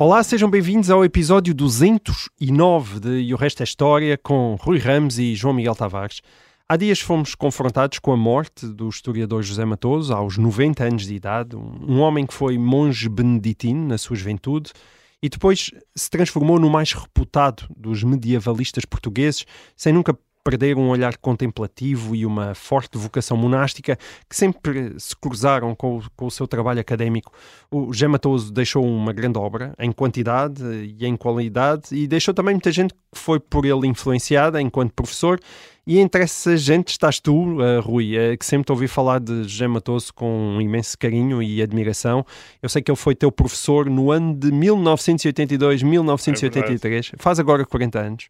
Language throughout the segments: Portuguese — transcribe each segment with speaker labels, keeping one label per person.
Speaker 1: Olá, sejam bem-vindos ao episódio 209 de E o Resto é História com Rui Ramos e João Miguel Tavares. Há dias fomos confrontados com a morte do historiador José Matoso, aos 90 anos de idade, um homem que foi monge beneditino na sua juventude e depois se transformou no mais reputado dos medievalistas portugueses, sem nunca perder um olhar contemplativo e uma forte vocação monástica que sempre se cruzaram com o, com o seu trabalho académico. O José Matoso deixou uma grande obra, em quantidade e em qualidade, e deixou também muita gente que foi por ele influenciada enquanto professor. E entre essa gente estás tu, uh, Rui, uh, que sempre te ouvi falar de José Matoso com um imenso carinho e admiração. Eu sei que ele foi teu professor no ano de 1982, 1983, faz agora 40 anos.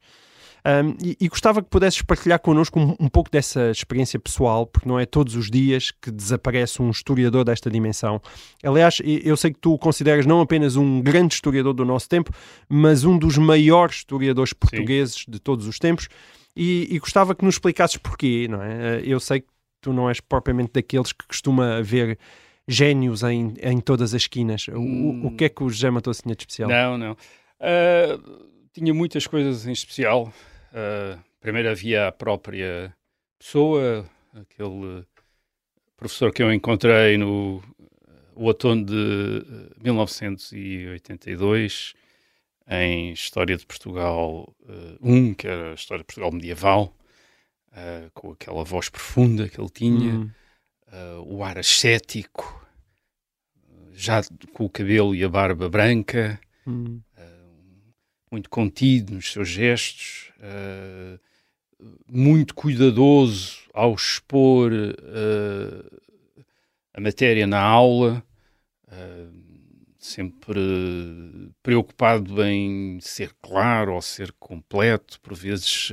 Speaker 1: Um, e, e, gostava que pudesses partilhar connosco um, um, pouco dessa experiência pessoal, porque não é todos os dias que desaparece um historiador desta dimensão. Aliás, eu sei que tu o consideras não apenas um grande historiador do nosso tempo, mas um dos maiores historiadores portugueses Sim. de todos os tempos. E, e, gostava que nos explicasses porquê, não é? Eu sei que tu não és propriamente daqueles que costuma ver génios em, em todas as esquinas. O, hum. o que é que o José Matos tinha de especial?
Speaker 2: Não, não. Uh, tinha muitas coisas em especial. Uh, primeiro havia a própria pessoa, aquele professor que eu encontrei no outono de 1982 em História de Portugal 1, uh, que era a História de Portugal medieval, uh, com aquela voz profunda que ele tinha, hum. o ar ascético, já com o cabelo e a barba branca, hum muito contido nos seus gestos, uh, muito cuidadoso ao expor uh, a matéria na aula, uh, sempre preocupado em ser claro ou ser completo. Por vezes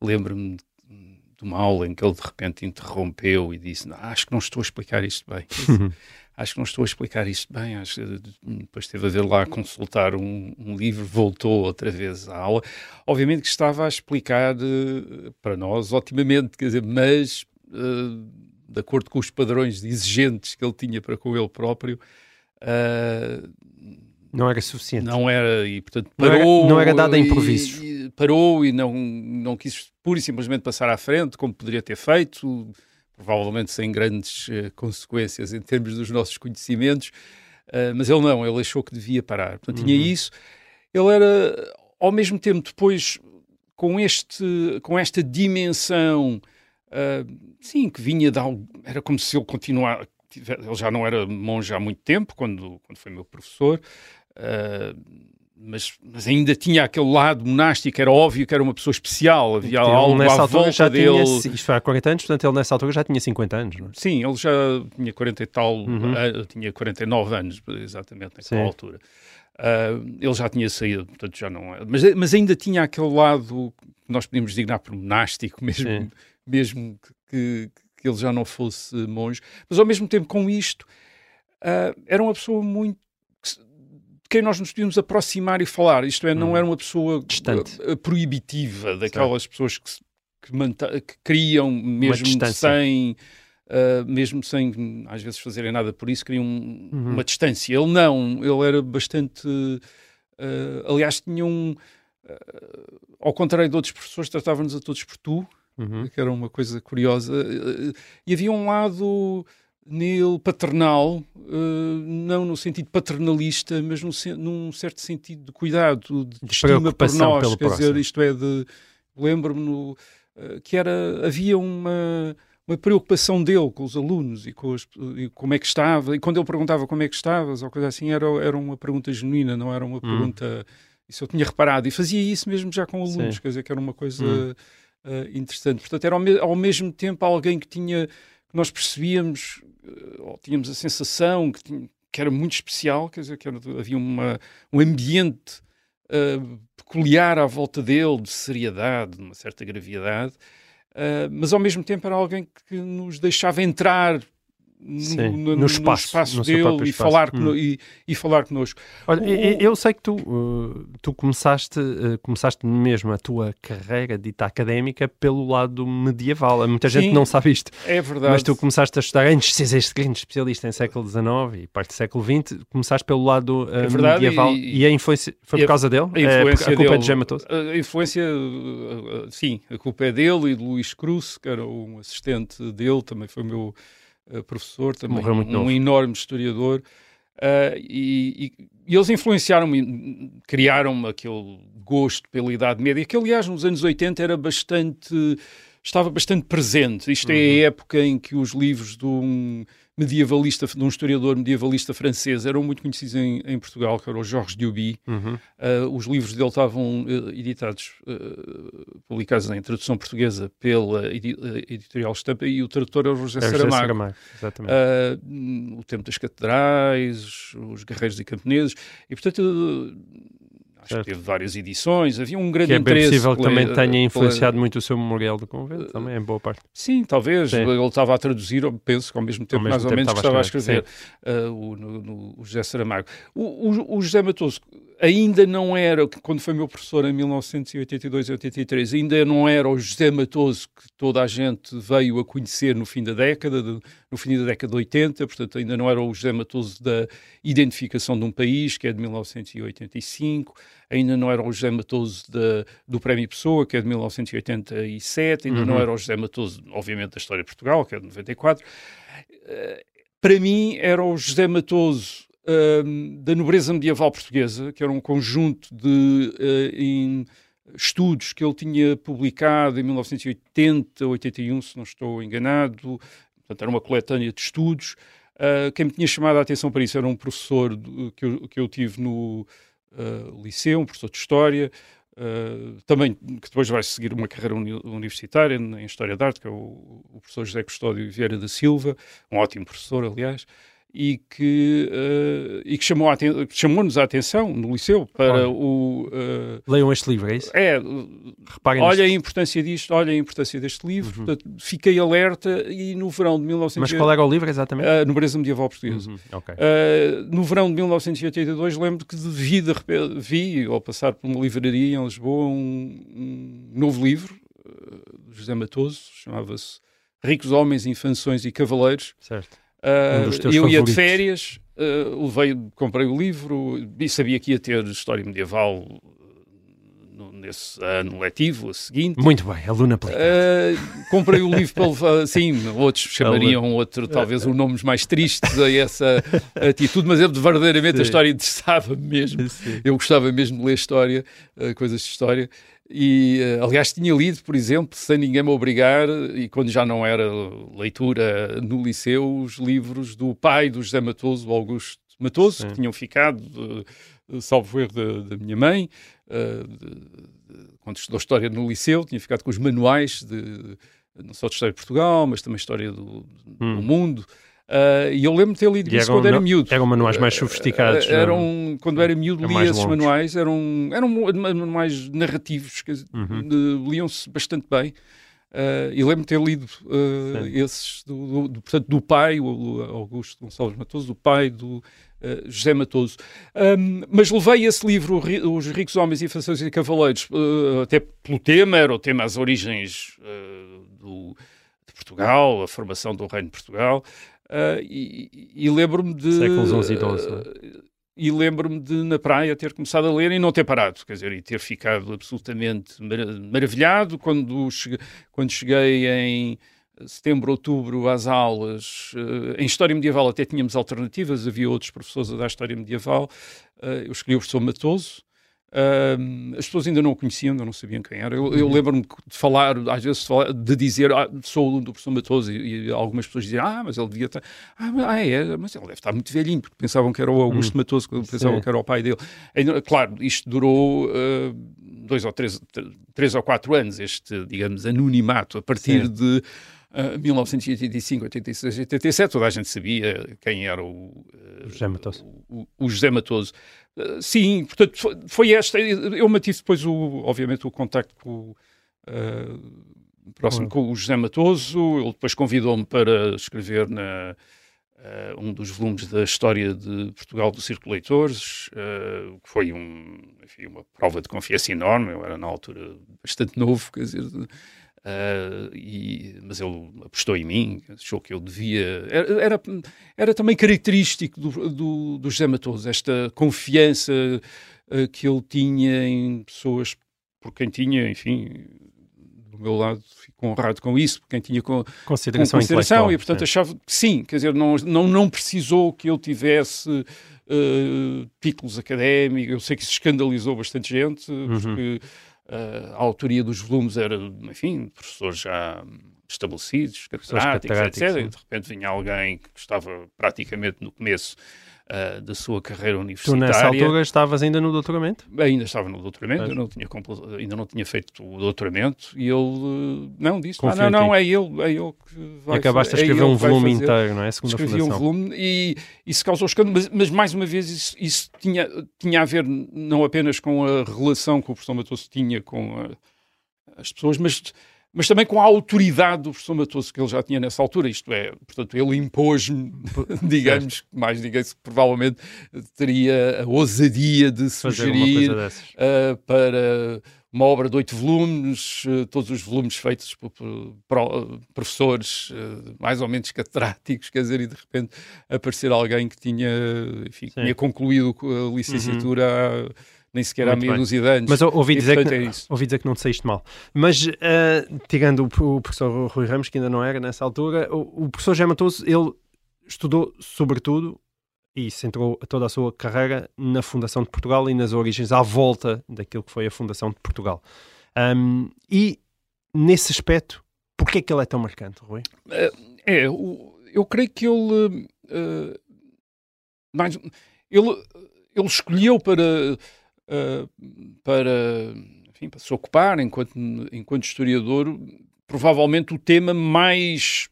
Speaker 2: lembro-me de uma aula em que ele de repente interrompeu e disse: Acho que não estou a explicar isto bem. acho que não estou a explicar isto bem, acho que depois teve a ver lá a consultar um, um, livro, voltou outra vez à aula. Obviamente que estava a explicar uh, para nós otimamente, quer dizer, mas uh, de acordo com os padrões exigentes que ele tinha para com ele próprio, uh,
Speaker 1: não era suficiente.
Speaker 2: Não era, e portanto parou.
Speaker 1: Não era, não dado a improviso.
Speaker 2: E, parou e não, não quis pura e simplesmente passar à frente, como poderia ter feito provavelmente sem grandes uh, consequências em termos dos nossos conhecimentos, uh, mas ele não, ele achou que devia parar. Portanto, uhum. tinha isso. Ele era, ao mesmo tempo, depois, com, este, com esta dimensão, uh, sim, que vinha de algo, era como se ele continuasse, ele já não era monge há muito tempo, quando, quando foi meu professor, mas, mas, ainda tinha aquele lado monástico, era óbvio que era uma pessoa especial, havia ele, algo nessa à altura já dele.
Speaker 1: Tinha, isto foi há 40 anos, portanto ele nessa altura já tinha 50 anos, não é?
Speaker 2: Sim, ele já tinha 40 e tal, uhum. uh, tinha 49 anos, exatamente, naquela Sim. altura. Uh, ele já tinha saído, portanto já não é. Mas, mas ainda tinha aquele lado que nós podíamos designar por monástico, mesmo, mesmo que, que, ele já não fosse monge. Mas ao mesmo tempo, com isto, uh, era uma pessoa muito quem nós nos podíamos aproximar e falar. Isto é, não hum. era uma pessoa
Speaker 1: Distante.
Speaker 2: Eh, proibitiva, daquelas pessoas que, que, que, criam mesmo sem. Uh, mesmo sem às vezes fazerem nada por isso, criam uhum. uma distância. Ele não, ele era bastante. Uh, aliás, tinha um. Uh, ao contrário de outros professores, tratava-nos a todos por tu, uhum. que era uma coisa curiosa. e havia um lado nele paternal, uh, não no sentido paternalista, mas num, num certo sentido de cuidado, de, de estima por nós. Quer dizer, isto é, de lembro-me uh, que era havia uma uma preocupação dele com os alunos e, com os, e como é que estava. E quando ele perguntava como é que estavas ou coisa assim, era, era uma pergunta genuína, não era uma hum. pergunta. Isso eu tinha reparado. E fazia isso mesmo já com alunos, Sim. quer dizer, que era uma coisa hum. uh, interessante. Portanto, era ao, me ao mesmo tempo alguém que tinha. Nós percebíamos eh, ou tínhamos a sensação que, tinha, que, era muito especial, quer dizer, que era, havia uma, um ambiente uh, peculiar à volta dele, de seriedade, de uma certa gravidade, Uh, mas ao mesmo tempo era alguém que nos deixava entrar
Speaker 1: Sim,
Speaker 2: no,
Speaker 1: no espaço, no seu
Speaker 2: dele e
Speaker 1: espaço.
Speaker 2: falar,
Speaker 1: Hum.
Speaker 2: e, e falar connosco.
Speaker 1: Olha,
Speaker 2: O-
Speaker 1: eu sei que tu, uh, tu começaste, uh, começaste mesmo a tua carreira dita académica pelo lado medieval. Muita gente
Speaker 2: Sim,
Speaker 1: não sabe isto.
Speaker 2: É verdade.
Speaker 1: Mas tu começaste a estudar, antes de seres este grande especialista em século XIX e parte do século XX, começaste pelo lado uh,
Speaker 2: É verdade,
Speaker 1: medieval
Speaker 2: e-
Speaker 1: e, a influência foi por
Speaker 2: a-
Speaker 1: causa dele?
Speaker 2: a
Speaker 1: É,
Speaker 2: influência
Speaker 1: a culpa é
Speaker 2: dele,
Speaker 1: de Gema Matoso?
Speaker 2: A influência, sim, a culpa é dele e de Luís Cruz, que era um assistente dele, também foi meu professor, também
Speaker 1: Morreu muito
Speaker 2: um
Speaker 1: novo.
Speaker 2: enorme historiador. Uh, e, e- eles influenciaram-me, criaram-me aquele gosto pela Idade Média, que aliás nos anos 80 era bastante, estava bastante presente. Isto é
Speaker 1: Uhum.
Speaker 2: a época em que os livros de um medievalista, de um historiador medievalista francês eram muito conhecidos em, em Portugal, que era o Georges Duby.
Speaker 1: Uhum.
Speaker 2: Uh, os livros dele estavam uh, editados, uh, publicados em tradução portuguesa pela edi- editorial Estampa e o tradutor era o José
Speaker 1: É o José
Speaker 2: Saramago.
Speaker 1: Saramago, exatamente.
Speaker 2: Uh, o Tempo das Catedrais, os Guerreiros e Camponeses, e portanto acho
Speaker 1: Certo.
Speaker 2: que teve várias edições, havia um grande
Speaker 1: que é possível que também tenha influenciado muito o seu memorial do convento, também em boa parte.
Speaker 2: Sim, talvez.
Speaker 1: Sim.
Speaker 2: Ele estava a traduzir, penso que ao mesmo tempo,
Speaker 1: mesmo
Speaker 2: mais ou
Speaker 1: tempo
Speaker 2: menos, que
Speaker 1: estava a
Speaker 2: escrever uh, o, no- no- o José Saramago. O, o- o José Matoso ainda não era, quando foi meu professor em 1982 e 83, ainda não era o José Matoso que toda a gente veio a conhecer no fim da década, de- no fim da década de 80, portanto ainda não era o José Matoso da identificação de um país, que é de 1985, ainda não era o José Matoso da- do Prémio Pessoa, que é de 1987, ainda não
Speaker 1: Uhum.
Speaker 2: era o José Matoso, obviamente, da História de Portugal, que é de 94. Eh, Para mim, era o José Matoso hum, da nobreza medieval portuguesa, que era um conjunto de eh, em estudos que ele tinha publicado em 1980, 81, se não estou enganado. Portanto, era uma coletânea de estudos. Uh, quem me tinha chamado a atenção para isso era um professor do- que, eu, que eu tive no uh, liceu, um professor de História, uh, também que depois vai seguir uma carreira uni- universitária em História da Arte, que é o, o professor José Custódio Vieira da Silva, um ótimo professor, aliás, e que, uh, e que chamou chamou-nos a atenção no liceu para
Speaker 1: Olha.
Speaker 2: o... uh,
Speaker 1: Leiam este livro, é isso?
Speaker 2: é,
Speaker 1: Reparem
Speaker 2: olha a importância disto, olha a importância deste livro.
Speaker 1: Uhum.
Speaker 2: Portanto, fiquei alerta e no verão de 1900...
Speaker 1: Mas qual era o livro exatamente?
Speaker 2: A nobreza medieval portuguesa.
Speaker 1: Uhum, ok.
Speaker 2: Uh, no verão de 1982, lembro que vi, de vi, ao passar por uma livraria em Lisboa, um, um novo livro uh, José Matoso, chamava-se Ricos Homens, Infanções e Cavaleiros.
Speaker 1: Certo.
Speaker 2: Uh,
Speaker 1: Um teus
Speaker 2: eu ia de
Speaker 1: favoritos.
Speaker 2: férias, uh, levei, comprei o livro e sabia que ia ter história medieval no- nesse ano letivo, seguinte.
Speaker 1: Muito bem, aluna aplicada.
Speaker 2: Uh, comprei o livro para levar, sim, outros chamariam outro, talvez, um nomes mais tristes a essa atitude, mas eu verdadeiramente
Speaker 1: Sim.
Speaker 2: a história interessava mesmo.
Speaker 1: Sim.
Speaker 2: Eu gostava mesmo de ler história, uh, coisas de história. E, uh, aliás, tinha lido, por exemplo, sem ninguém me obrigar, e quando já não era leitura no liceu, os livros do pai do José Matoso, Augusto Matoso,
Speaker 1: Sim.
Speaker 2: que tinham ficado, uh, salvo erro da, minha mãe, de- de- quando estudou História no liceu, tinha ficado com os manuais, de, não só de História de Portugal, mas também História do, do
Speaker 1: Hum.
Speaker 2: Uh, e eu lembro de ter lido
Speaker 1: E
Speaker 2: isso
Speaker 1: eram
Speaker 2: quando era miúdo.
Speaker 1: Eram manuais mais sofisticados.
Speaker 2: Uh, eram, quando era miúdo,
Speaker 1: É
Speaker 2: lia
Speaker 1: mais
Speaker 2: esses
Speaker 1: longos.
Speaker 2: manuais, eram, eram manuais narrativos,
Speaker 1: Uhum.
Speaker 2: liam-se bastante bem. Uh, e lembro de ter lido uh, esses, do, do- do- portanto, do pai, o Augusto Gonçalves Matoso, do pai do uh, José Matoso. Um, mas levei esse livro, Os Ricos Homens e Fações e Cavaleiros, até pelo tema, era o tema as origens do, de Portugal, a formação do Reino de Portugal. Uh, e e lembro-me de.
Speaker 1: Séculos 11 e 12, não é?
Speaker 2: uh, e lembro-me de, na praia, ter começado a ler e não ter parado, quer dizer, e ter ficado absolutamente mara- maravilhado quando cheguei, quando cheguei em setembro, outubro às aulas. eh, em História Medieval até tínhamos alternativas, havia outros professores a dar História Medieval. eu escolhi o professor Matoso. Ahm, as pessoas ainda não o conheciam, ainda não sabiam quem era. Eu,
Speaker 1: Uhum.
Speaker 2: eu lembro-me de falar, às vezes, de, dizer, ah, sou aluno do professor Matoso, e, e algumas pessoas diziam, ah, mas ele devia estar, ah, mas- ah, é, mas ele deve estar muito velhinho, porque pensavam que era o Augusto Matoso, que pensavam
Speaker 1: Hum. Sim.
Speaker 2: que era o pai dele. Ainda- claro, isto durou ah, dois ou três, tr- três ou quatro anos, este, digamos, anonimato, a partir
Speaker 1: Sim.
Speaker 2: de ah, 1985, 86, 87, toda a gente sabia quem era o, ah,
Speaker 1: José Matoso.
Speaker 2: o, o José Matoso. Uh, sim, portanto, foi, foi esta. Eu mantive depois, o, obviamente, o contacto com, uh, próximo com o José Matoso. Ele depois convidou-me para escrever na, uh, um dos volumes da história de Portugal do Círculo Leitores, uh, que foi um, enfim, uma prova de confiança enorme. Eu era na altura bastante novo, quer dizer. Uh, e, mas ele apostou em mim, achou que eu devia. Era, era, era também característico do, do, do José Matoso, esta confiança uh, que ele tinha em pessoas por quem tinha, enfim, do meu lado, fico honrado com isso, por quem tinha com,
Speaker 1: consideração,
Speaker 2: com consideração e, portanto, é. achava que sim, quer dizer, não, não, não precisou que eu tivesse uh, títulos académicos. Eu sei que isso escandalizou bastante gente, uhum. porque a autoria dos volumes era, enfim, professores já estabelecidos, catedráticos, etc. E de repente vinha alguém que estava praticamente no começo uh, da sua carreira universitária.
Speaker 1: Tu nessa altura estavas ainda no doutoramento?
Speaker 2: Ainda estava no doutoramento, é. não tinha, ainda não tinha feito o doutoramento e ele não disse, ah, não, não, é ele, é ele que vai
Speaker 1: acabaste a escrever
Speaker 2: é
Speaker 1: um volume inteiro, não é? Segunda
Speaker 2: Escrevi um volume e isso causou escândalo, mas, mas, mais uma vez isso, isso, tinha, tinha a ver não apenas com a relação que o professor Matoso tinha com a, as pessoas, mas mas também com a autoridade do professor Matoso que ele já tinha nessa altura, isto é, portanto, ele impôs-me, digamos, mais ninguém se provavelmente teria a ousadia de sugerir uh, para uma obra de oito volumes, uh, todos os volumes feitos por, por, por professores uh, mais ou menos catedráticos, quer dizer, e de repente aparecer alguém que tinha, enfim, tinha concluído a licenciatura uhum nem sequer Muito há meia dúzia de anos.
Speaker 1: Mas ouvi dizer, que, é ouvi dizer que não te saíste mal. Mas, uh, tirando o, o, professor Rui Ramos, que ainda não era nessa altura, o, o professor José Matoso, ele estudou sobretudo e centrou toda a sua carreira na Fundação de Portugal e nas origens à volta daquilo que foi a Fundação de Portugal. Um, e, nesse aspecto, porquê é que ele é tão marcante, Rui?
Speaker 2: É, é eu creio que ele... Uh, mais, ele, ele escolheu para uh, para, enfim, para se ocupar enquanto, enquanto historiador, provavelmente o tema mais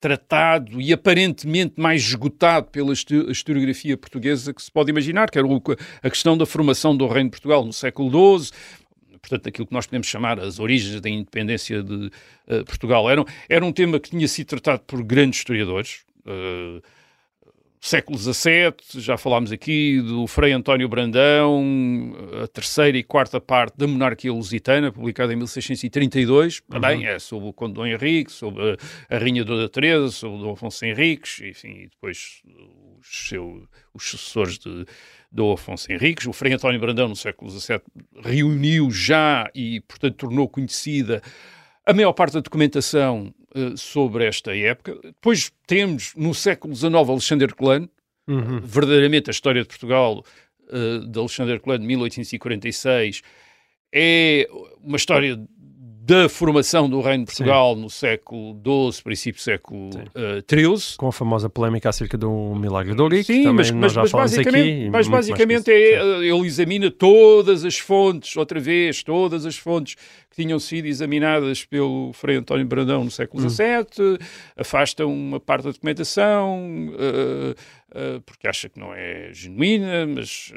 Speaker 2: tratado e aparentemente mais esgotado pela historiografia portuguesa que se pode imaginar, que era a questão da formação do Reino de Portugal no século XII, portanto, aquilo que nós podemos chamar as origens da independência de uh, Portugal. Era, era um tema que tinha sido tratado por grandes historiadores. Uh, século XVII, já falámos aqui do Frei António Brandão, a terceira e quarta parte da Monarquia Lusitana, publicada em 1632, uhum. também é sobre o Conde Dom Henrique, sobre a, a Rainha Dona Teresa, sobre o Dom Afonso Henriques, enfim, e depois os, seu, os sucessores de Dom Afonso Henriques. O Frei António Brandão, no século XVII, reuniu já e, portanto, tornou conhecida a maior parte da documentação uh, sobre esta época. Depois temos, no século XIX, Alexandre Colano, uhum. verdadeiramente a história de Portugal uh, de Alexandre Colano, de 1846, é uma história da formação do Reino de Portugal Sim. no século XII, princípio do século XIII. Uh,
Speaker 1: Com a famosa polémica acerca do milagre de Ourique, Sim, mas, mas,
Speaker 2: mas, basicamente, aqui, mas basicamente é, ele examina todas as fontes, outra vez, todas as fontes que tinham sido examinadas pelo Frei António Brandão no século XVII, hum. afasta uma parte da documentação, uh, uh, porque acha que não é genuína, mas...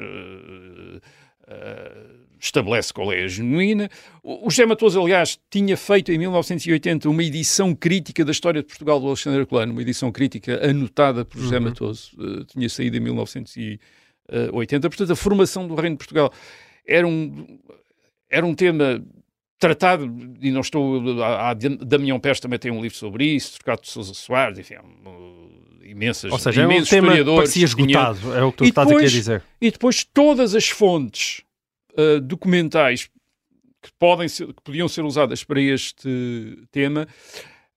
Speaker 2: Uh, estabelece qual é a genuína. O, o José Matoso, aliás, tinha feito em 1980 uma edição crítica da história de Portugal do Alexandre Colano, uma edição crítica anotada por José uhum. Matoso, uh, tinha saído em 1980. Portanto, a formação do Reino de Portugal era um, era um tema tratado, e não estou. A, a Damião Pérez também tem um livro sobre isso, Trocado de Sousa Soares, enfim, imensas,
Speaker 1: Ou seja, imensos é um tema. Parecia esgotado, é o que tu estás aqui a dizer.
Speaker 2: E depois todas as fontes uh, documentais que, podem ser, que podiam ser usadas para este tema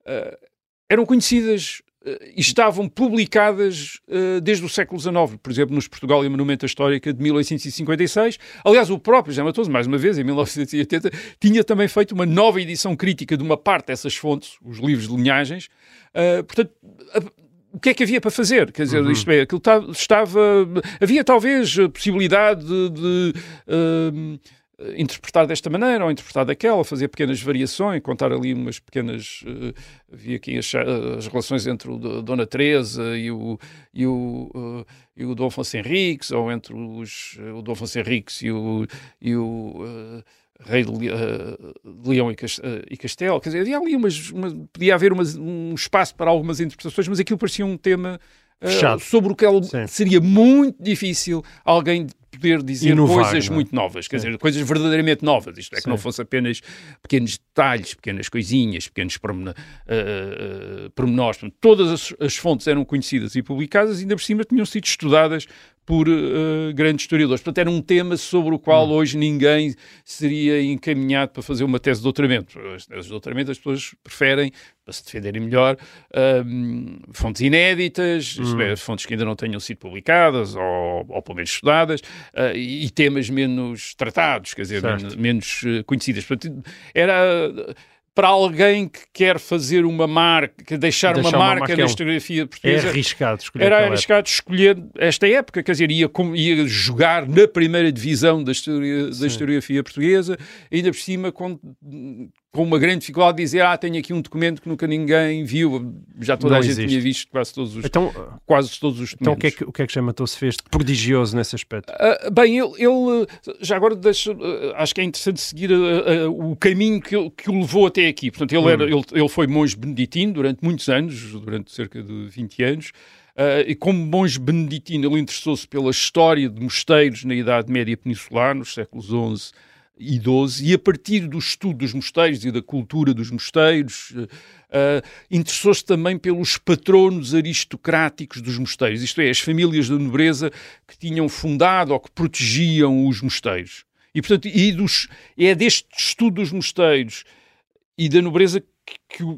Speaker 2: uh, eram conhecidas uh, e estavam publicadas desde o século XIX, por exemplo, nos Portugal e Monumento Histórica de 1856. Aliás, o próprio José Matoso, mais uma vez, em 1980, tinha também feito uma nova edição crítica de uma parte dessas fontes, os livros de linhagens. portanto, o que é que havia para fazer? Quer dizer, uhum. isto é, aquilo estava. Havia talvez a possibilidade de. de uh, interpretar desta maneira ou interpretar daquela, fazer pequenas variações, contar ali umas pequenas. Uh, havia aqui as, as, relações entre o Dona Teresa e o, e o, uh, e o Dom Afonso Henriques, ou entre os, o Dom Afonso Henriques e o, e o uh, rei de, de Leão e, Castelo. Quer dizer, havia ali umas, uma, podia haver umas, um espaço para algumas interpretações, mas aquilo parecia um tema uh, sobre o que seria muito difícil alguém poder dizer Inovar, coisas é? muito novas, quer Sim. dizer, coisas verdadeiramente novas, isto é, Sim. que não fosse apenas pequenos detalhes, pequenas coisinhas, pequenos pormenores, uh, pormenores. todas as, as, fontes eram conhecidas e publicadas e ainda por cima tinham sido estudadas por uh, grandes historiadores. Portanto, era um tema sobre o qual hum. hoje ninguém seria encaminhado para fazer uma tese de doutoramento. As teses de doutoramento as pessoas preferem, para se defenderem melhor, uh, fontes inéditas, hum. é, fontes que ainda não tenham sido publicadas ou, ou pelo menos estudadas, uh, e temas menos tratados, quer dizer, menos, menos conhecidas. Portanto, era para alguém que quer fazer uma marca, deixar, deixar uma, marca na historiografia portuguesa.
Speaker 1: É arriscado escolher.
Speaker 2: Era arriscado escolher esta época, quer dizer, ia, ia jogar na primeira divisão da, história, da historiografia portuguesa, ainda por cima com, com uma grande dificuldade de dizer, ah, tenho aqui um documento que nunca ninguém viu, já toda não a gente existe. tinha visto quase todos os,
Speaker 1: então,
Speaker 2: quase todos os documentos.
Speaker 1: Então o que é que, o que, é que José se fez de prodigioso nesse aspecto?
Speaker 2: Uh, bem, ele, ele, já agora deixa, uh, acho que é interessante seguir uh, o caminho que, que o levou até aqui. Portanto, ele, era, hum. ele, ele foi monge beneditino durante muitos anos, durante cerca de 20 anos, Uh, e como monge beneditino, ele interessou-se pela história de mosteiros na Idade Média Peninsular, nos séculos XI e XII, e a partir do estudo dos mosteiros e da cultura dos mosteiros, uh, interessou-se também pelos patronos aristocráticos dos mosteiros, isto é, as famílias da nobreza que tinham fundado ou que protegiam os mosteiros. E, portanto, e dos, é deste estudo dos mosteiros e da nobreza que, que uh,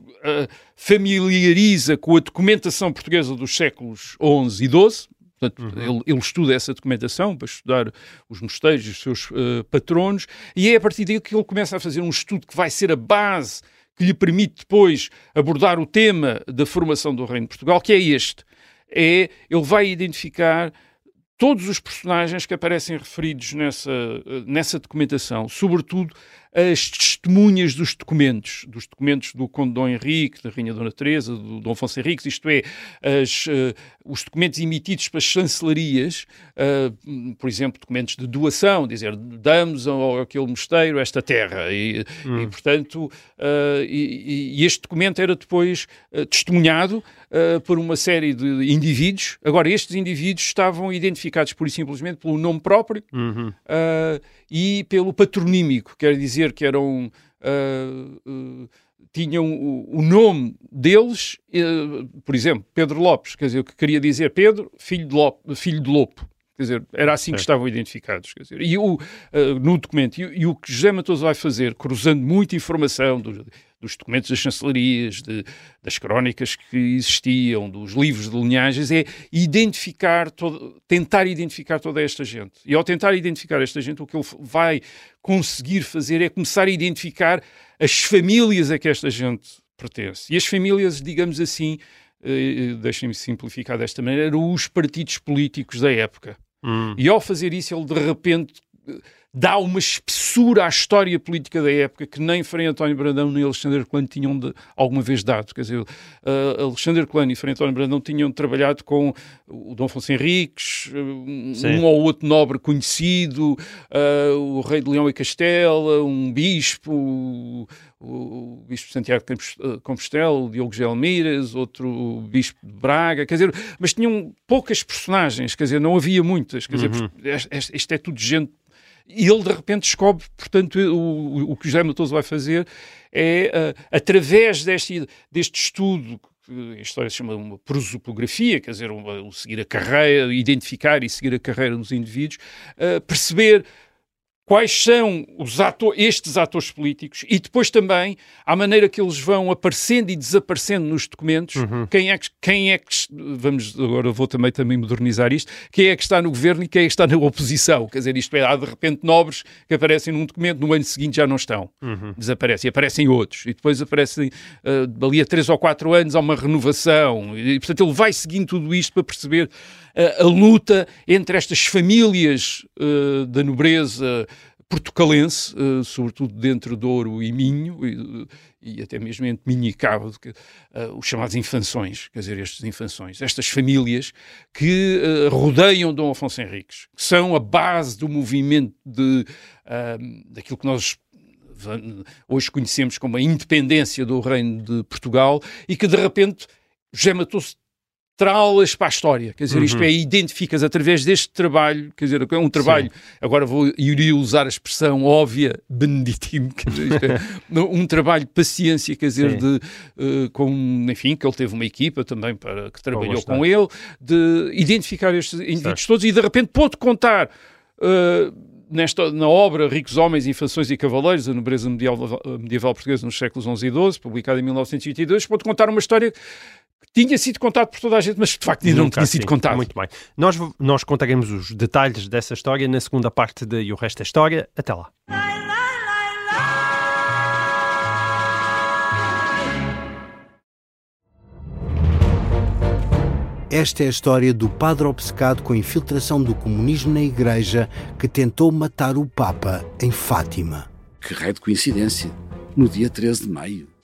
Speaker 2: familiariza com a documentação portuguesa dos séculos XI e XII, Portanto, uhum. ele, ele, estuda essa documentação para estudar os mosteiros e os seus uh, patronos, e é a partir daí que ele começa a fazer um estudo que vai ser a base que lhe permite depois abordar o tema da formação do Reino de Portugal, que é este. É, ele vai identificar todos os personagens que aparecem referidos nessa, eh, nessa documentação, sobretudo as testemunhas dos documentos, dos documentos do Conde Dom Henrique, da Rainha Dona Teresa, do Dom Afonso Henriques, isto é, as, uh, os documentos emitidos pelas chancelarias, uh, por exemplo, documentos de doação, dizer, damos ao, aquele mosteiro esta terra, e, hum. e portanto, uh, e, e, este documento era depois testemunhado por uma série de indivíduos, agora estes indivíduos estavam identificados pura e simplesmente pelo nome próprio, uhum e pelo patronímico, quer dizer que eram. Uh, uh, tinham o, o, nome deles, uh, por exemplo, Pedro Lopes, quer dizer, o que queria dizer Pedro, filho de, Lopo, filho de Lopo. Quer dizer, era assim que estavam identificados. Quer dizer, e o, no documento, e, e, o que José Matoso vai fazer, cruzando muita informação do, dos documentos das chancelarias, de, das crónicas que existiam, dos livros de linhagens, é identificar, todo, tentar identificar toda esta gente. E ao tentar identificar esta gente, o que ele vai conseguir fazer é começar a identificar as famílias a que esta gente pertence. E as famílias, digamos assim, eh, deixem-me simplificar desta maneira, eram os partidos políticos da época. Hum. E ao fazer isso, ele de repente dá uma espessura à história política da época que nem Frei António Brandão nem Alexandre Colano tinham de, alguma vez dado. Quer dizer, uh, Alexandre Colano e Frei António Brandão tinham trabalhado com o Dom Afonso Henriques, um ou outro nobre conhecido, uh, o Rei de Leão e Castela, um bispo, o, o Bispo Santiago de Compostela, o Diogo Gelmeiras, outro Bispo de Braga, quer dizer, mas tinham poucas personagens, quer dizer, não havia muitas, quer dizer, uhum. isto é tudo gente e ele de repente descobre, portanto, o, o que o José Matoso vai fazer é, uh, através deste, deste estudo, a história se chama uma prosopografia, quer dizer, uma, seguir a carreira, identificar e seguir a carreira dos indivíduos, uh, perceber quais são ator, estes atores políticos e depois também a maneira que eles vão aparecendo e desaparecendo nos documentos, uhum. quem, é que, quem é que, vamos, agora vou também, também modernizar isto, quem é que está no governo e quem é que está na oposição, quer dizer, isto é, há de repente nobres que aparecem num documento, no ano seguinte já não estão, uhum. desaparecem, e aparecem outros, e depois aparecem, uh, ali a três ou quatro anos há uma renovação, e portanto ele vai seguindo tudo isto para perceber a luta entre estas famílias uh, da nobreza, portucalense, uh, sobretudo dentro de Ouro e Minho, e, e até mesmo entre Minho e Cabo, que, uh, os chamados infanções, quer dizer, estes infanções, estas famílias que uh, rodeiam Dom Afonso Henriques, que são a base do movimento de, daquilo que nós hoje conhecemos como a independência do Reino de Portugal, e que de repente José Matoso trá-las para a história. Quer dizer, uhum. isto é, identificas através deste trabalho, quer dizer, é um trabalho, Sim. agora vou, iria usar a expressão óbvia, beneditino, quer dizer, é um trabalho de paciência, quer dizer, Sim. de, uh, com, enfim, que ele teve uma equipa também para, que trabalhou com ele, de identificar estes indivíduos certo. todos e de repente pôde contar uh, nesta, na obra Ricos Homens, Infâncias e Cavaleiros, a nobreza medieval, medieval portuguesa nos séculos XI e XII, publicada em 1922, pode contar uma história tinha sido contado por toda a gente, mas de facto ainda não tinha sido contado.
Speaker 1: Muito bem. Nós, nós contaremos os detalhes dessa história na segunda parte de E o Resto da História. Até lá.
Speaker 3: Esta é a história do padre obcecado com a infiltração do comunismo na Igreja que tentou matar o Papa em Fátima.
Speaker 4: Que raio de coincidência! No dia 13 de maio.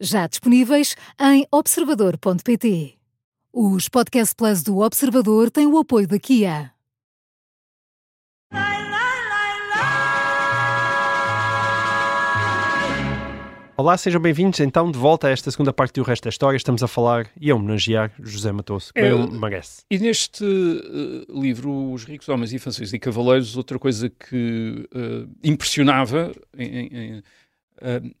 Speaker 5: já disponíveis em observador.pt. Os Podcast Plus do Observador têm o apoio da Kia.
Speaker 1: Olá, sejam bem-vindos então de volta a esta segunda parte do Resto da História. Estamos a falar e a homenagear José Matoso, que é, bem merece.
Speaker 2: E neste uh, livro, Os Ricos Homens, Infâncias e Cavaleiros, outra coisa que uh, impressionava em, em,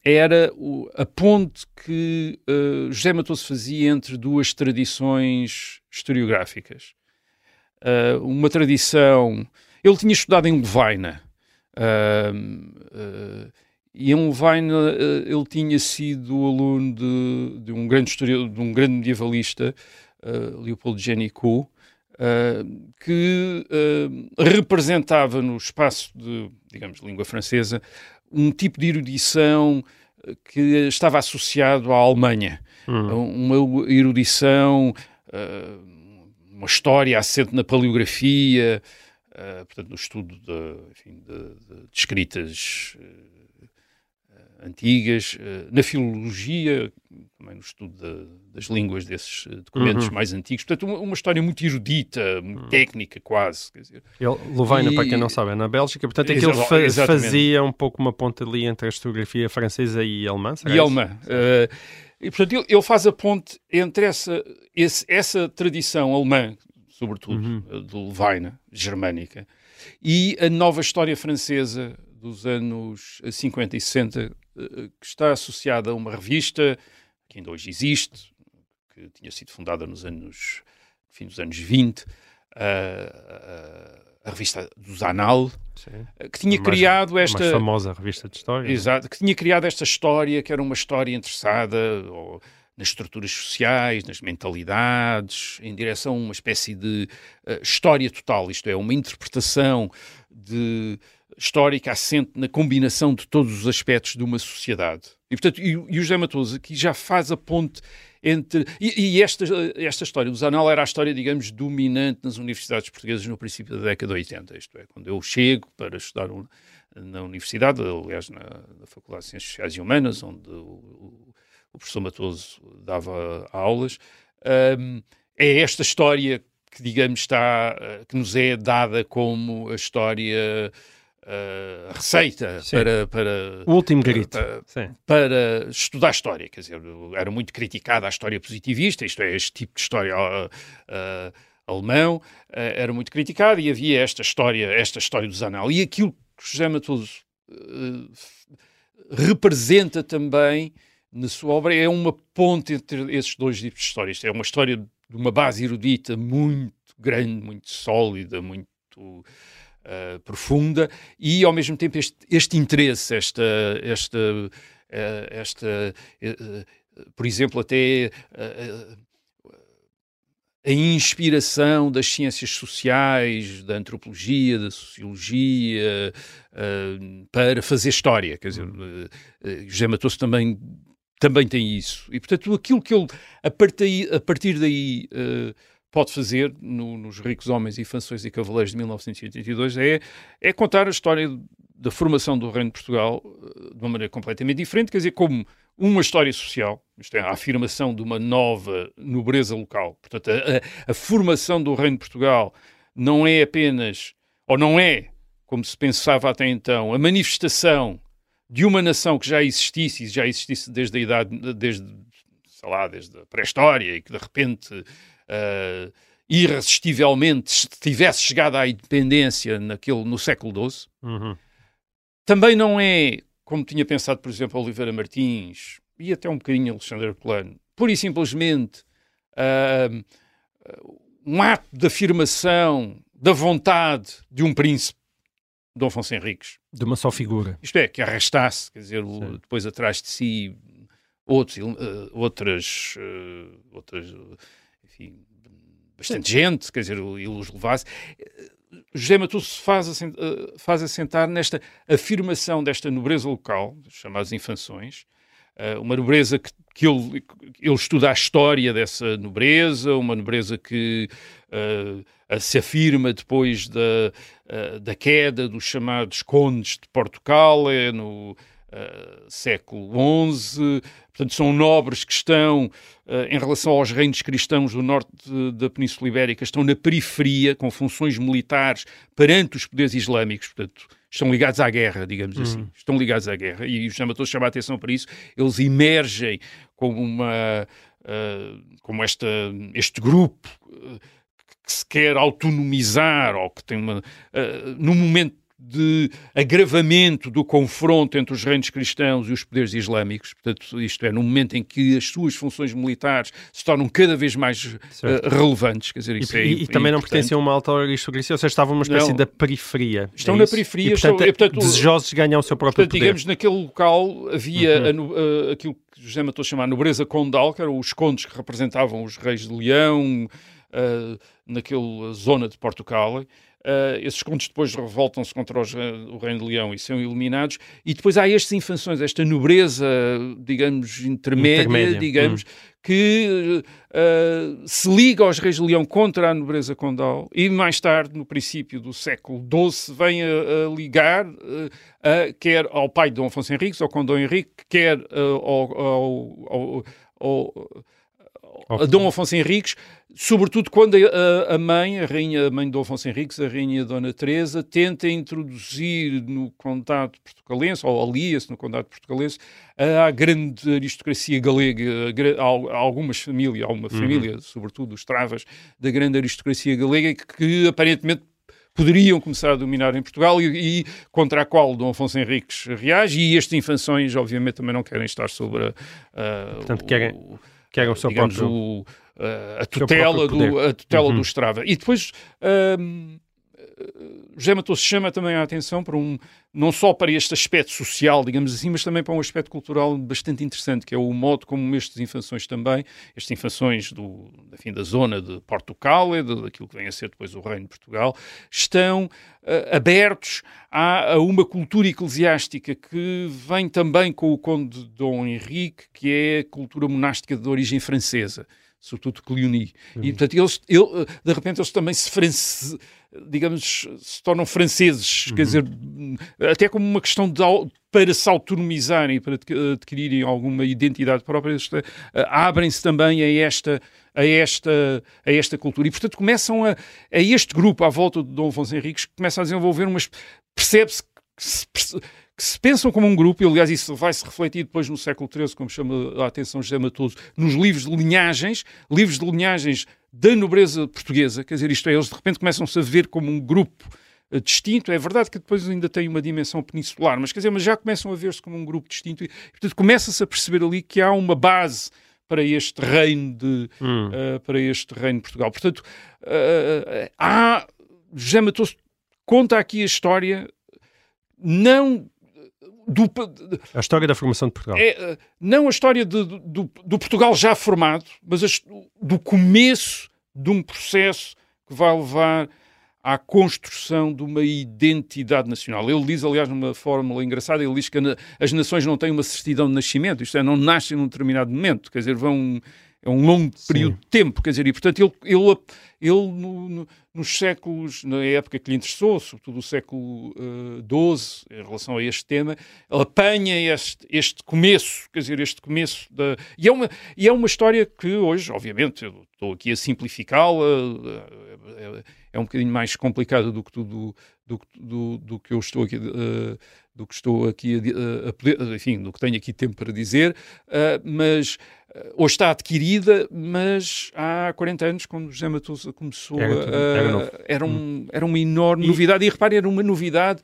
Speaker 2: era o, a ponte que uh, José Matoso fazia entre duas tradições historiográficas. Uh, uma tradição. Ele tinha estudado em Levaina. e em Levaina ele tinha sido aluno de, de um grande de um grande medievalista, Leopoldo Génicot, que representava no espaço de, digamos, língua francesa um tipo de erudição eh, que estava associado à Alemanha. Hum. Uma erudição, uh, uma história assente na paleografia, uh, portanto, no estudo de, enfim, de, de, escritas antigas, na filologia, também no estudo de, das línguas desses eh, documentos uhum. mais antigos. Portanto, uma, uma, história muito erudita, muito uhum. técnica quase. Quer dizer.
Speaker 1: Ele, Louvaina, e... para quem não sabe, é na Bélgica. Portanto, é que ele fa fazia um pouco uma ponte ali entre a historiografia francesa e alemã.
Speaker 2: E isso? alemã. Uh, e, portanto, ele, ele, faz a ponte entre essa, esse, essa tradição alemã, sobretudo, uhum. Eh, de Louvaina, germânica, e a nova história francesa dos anos 50 e 60, que está associada a uma revista que ainda hoje existe, que tinha sido fundada nos anos, no fim dos anos 20, a, a revista do Zanal, Sim. que tinha mais, criado esta...
Speaker 1: mais famosa revista de história.
Speaker 2: Exato, que tinha criado esta história, que era uma história interessada ou, nas estruturas sociais, nas mentalidades, em direção a uma espécie de uh, história total, isto é, uma interpretação de histórica assente na combinação de todos os aspectos de uma sociedade. E, portanto, e, e o José Matoso aqui já faz a ponte entre. E, e, esta, esta história do Zanal era a história, digamos, dominante nas universidades portuguesas no princípio da década de 80. Isto é, quando eu chego para estudar um, na universidade, aliás, na, na, Faculdade de Ciências Sociais e Humanas, onde o, o professor Matoso dava aulas, um, é esta história que, digamos, está, que nos é dada como a história uh, receita para, para,
Speaker 1: o último grito
Speaker 2: para, para, estudar história. Quer dizer, era muito criticada a história positivista, isto é, este tipo de história uh, uh, alemão, era muito criticada e havia esta história, esta história do Zanal. E aquilo que José Matoso representa também na sua obra é uma ponte entre esses dois tipos de histórias. É uma história de uma base erudita muito grande, muito sólida, muito uh, profunda e, ao mesmo tempo, este, este interesse, esta, esta, uh, esta uh, por exemplo, até a inspiração das ciências sociais, da antropologia, da sociologia, para fazer história. Quer dizer, uh, José Matoso também, também tem isso. E, portanto, aquilo que ele, a partir, a partir daí, pode fazer no, nos Ricos Homens e Fanções e Cavaleiros de 1982 é, é contar a história da formação do Reino de Portugal de uma maneira completamente diferente, quer dizer, como uma história social, isto é, a afirmação de uma nova nobreza local. Portanto, a, a, formação do Reino de Portugal não é apenas, ou não é, como se pensava até então, a manifestação de uma nação que já existisse, e já existisse desde a idade, desde, sei lá, desde a pré-história, e que de repente, uh, irresistivelmente, tivesse chegado à independência naquele, no século XII. Uhum. Também não é como tinha pensado, por exemplo, Oliveira Martins e até um bocadinho Alexandre Plano, pura e simplesmente uh, um ato de afirmação da vontade de um príncipe, Dom Afonso Henriques.
Speaker 1: De uma só figura.
Speaker 2: Isto é, que arrastasse, quer dizer, Sim. depois atrás de si outros, uh, outras, uh, outras, enfim, bastante gente, quer dizer, e os levasse. José Matoso faz, eh, faz assentar nesta afirmação desta nobreza local, chamadas infanções, eh, uma nobreza que, que ele, ele, estuda a história dessa nobreza, uma nobreza que uh, se afirma depois da, uh, da queda dos chamados condes de Portugal, é no uh, século XI, Portanto, são nobres que estão, uh, em relação aos reinos cristãos do norte de, da Península Ibérica, estão na periferia, com funções militares perante os poderes islâmicos. Portanto, estão ligados à guerra, digamos uhum. assim. Estão ligados à guerra. E o Chama todos chama a atenção para isso. Eles emergem como uma. Uh, como esta, este grupo que se quer autonomizar ou que tem uma. Uh, no momento de agravamento do confronto entre os reinos cristãos e os poderes islâmicos, portanto, isto é, no momento em que as suas funções militares se tornam cada vez mais uh, relevantes, quer dizer, isso
Speaker 1: e,
Speaker 2: é
Speaker 1: E, e também não pertenciam a uma alta aristocracia, ou seja, estavam numa espécie não, da periferia.
Speaker 2: Estão é na periferia,
Speaker 1: e, portanto,
Speaker 2: estão,
Speaker 1: portanto, desejosos de ganhar o seu próprio
Speaker 2: portanto,
Speaker 1: poder.
Speaker 2: digamos, naquele local havia uhum. a, a, aquilo que José Matou chamar nobreza condal, que eram os condes que representavam os reis de Leão, uh, naquela zona de Portugal, Uh, esses contos depois revoltam-se contra os, o Reino de Leão e são eliminados. E depois há estas infâncias, esta nobreza, digamos, intermédia, intermédia. digamos, hum. que uh, se liga aos Reis de Leão contra a nobreza condal e mais tarde, no princípio do século XII, vem a, a ligar uh, a, quer ao pai de Dom Afonso Henriques, ao Condão Henrique, quer ao, ao, ao a Dom Afonso Henriques, sobretudo quando a, a, mãe, a rainha a mãe de Dom Afonso Henriques, a rainha Dona Teresa, tenta introduzir no condado portugalense, ou alia-se no condado portugalense, a grande aristocracia galega, a, a algumas famílias, a uma uhum. família, uhum. sobretudo os Travas, da grande aristocracia galega, que, que aparentemente poderiam começar a dominar em Portugal e, e, contra a qual Dom Afonso Henriques reage, e estes infanções, obviamente, também não querem estar sobre a, a,
Speaker 1: Portanto, querem... Que é o seu
Speaker 2: digamos,
Speaker 1: próprio...
Speaker 2: o, uh, a tutela, do, a tutela uhum. do Strava. E depois uh, José Matoso chama também a atenção para um, não só para este aspecto social, digamos assim, mas também para um aspecto cultural bastante interessante, que é o modo como estes infâncias também, estas infâncias do, enfim, da zona de Portugal, daquilo que vem a ser depois o Reino de Portugal, estão uh, abertos a, a, uma cultura eclesiástica que vem também com o Conde Dom Henrique, que é a cultura monástica de origem francesa sobretudo Cleoni. Uhum. E, portanto, eles, ele, de repente, eles também se, france, digamos, se tornam franceses, uhum. quer dizer, até como uma questão de, para se autonomizarem, para adquirirem alguma identidade própria, eh, abrem-se também a esta, a, esta, a esta cultura. E, portanto, começam a, a este grupo à volta de Dom Afonso Henriques, que começa a desenvolver umas... percebe-se que se, pensam como um grupo, e aliás isso vai se refletir depois no século XIII, como chama a atenção José Matoso, nos livros de linhagens, livros de linhagens da nobreza portuguesa, quer dizer, isto é, eles de repente começam-se a ver como um grupo uh, distinto, é verdade que depois ainda tem uma dimensão peninsular, mas quer dizer, mas já começam a ver-se como um grupo distinto, e portanto começa-se a perceber ali que há uma base para este reino de hum. uh, para este reino de Portugal. Portanto, uh, há José Matoso conta aqui a história não do,
Speaker 1: a história da formação de Portugal.
Speaker 2: É, não a história de, do, do, Portugal já formado, mas do começo de um processo que vai levar à construção de uma identidade nacional. Ele diz, aliás, numa fórmula engraçada, ele diz que as nações não têm uma certidão de nascimento, isto é, não nascem num determinado momento, quer dizer, vão é um longo período Sim. de tempo, quer dizer, e portanto ele, ele, ele no, no, nos séculos, na época que lhe interessou, sobretudo o século XII, uh, em relação a este tema, ele apanha este, este começo, quer dizer, este começo da... E é, uma, e é uma história que hoje, obviamente, eu estou aqui a simplificá-la, é, é um bocadinho mais complicada do que tudo, do, do, do que eu estou aqui... Uh, do que estou aqui a, a, poder, enfim, do que tenho aqui tempo para dizer, uh, mas hoje está adquirida, mas há 40 anos, quando José Matoso começou, era, era, era, um, hum. era uma enorme e... novidade, e repare, era uma novidade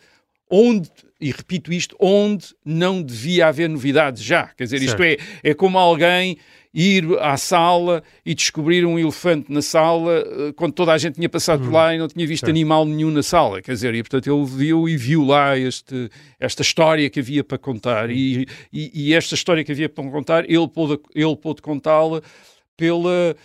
Speaker 2: onde, e repito isto, onde não devia haver novidades já, quer dizer, certo. isto é, é como alguém ir à sala e descobrir um elefante na sala eh, quando toda a gente tinha passado por hum. lá e não tinha visto animal nenhum na sala. Quer dizer, e portanto ele viu e viu lá este, esta história que havia para contar. E, e, e esta história que havia para contar, ele pôde, ele pôde contá-la pela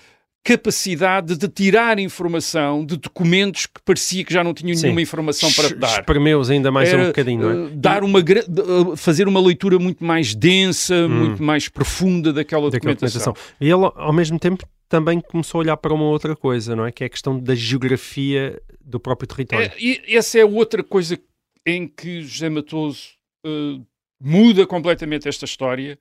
Speaker 2: capacidade de tirar informação de documentos que parecia que já não tinham Sim. nenhuma informação para dar.
Speaker 1: Espremeu-os ainda mais Era, um bocadinho, não é?
Speaker 2: Eh, dar uma, eh, fazer uma leitura muito mais densa, hum. muito mais profunda daquela, daquela documentação. documentação.
Speaker 1: E ele, ao mesmo tempo, também começou a olhar para uma outra coisa, não é? Que é a questão da geografia do próprio território. É,
Speaker 2: e essa é outra coisa em que José Matoso uh, muda completamente esta história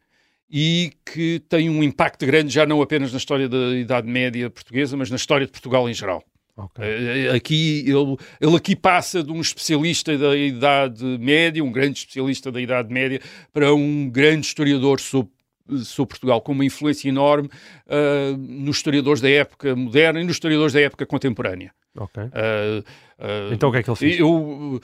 Speaker 2: e que tem um impacto grande já não apenas na história da Idade Média portuguesa, mas na história de Portugal em geral. Okay. Eh, eh, aqui, ele, ele aqui passa de um especialista da Idade Média, um grande especialista da Idade Média, para um grande historiador sobre sobre Portugal, com uma influência enorme uh, nos historiadores da época moderna e nos historiadores da época contemporânea.
Speaker 1: Ok. Uh, uh, então o que é que ele fez?
Speaker 2: Eu,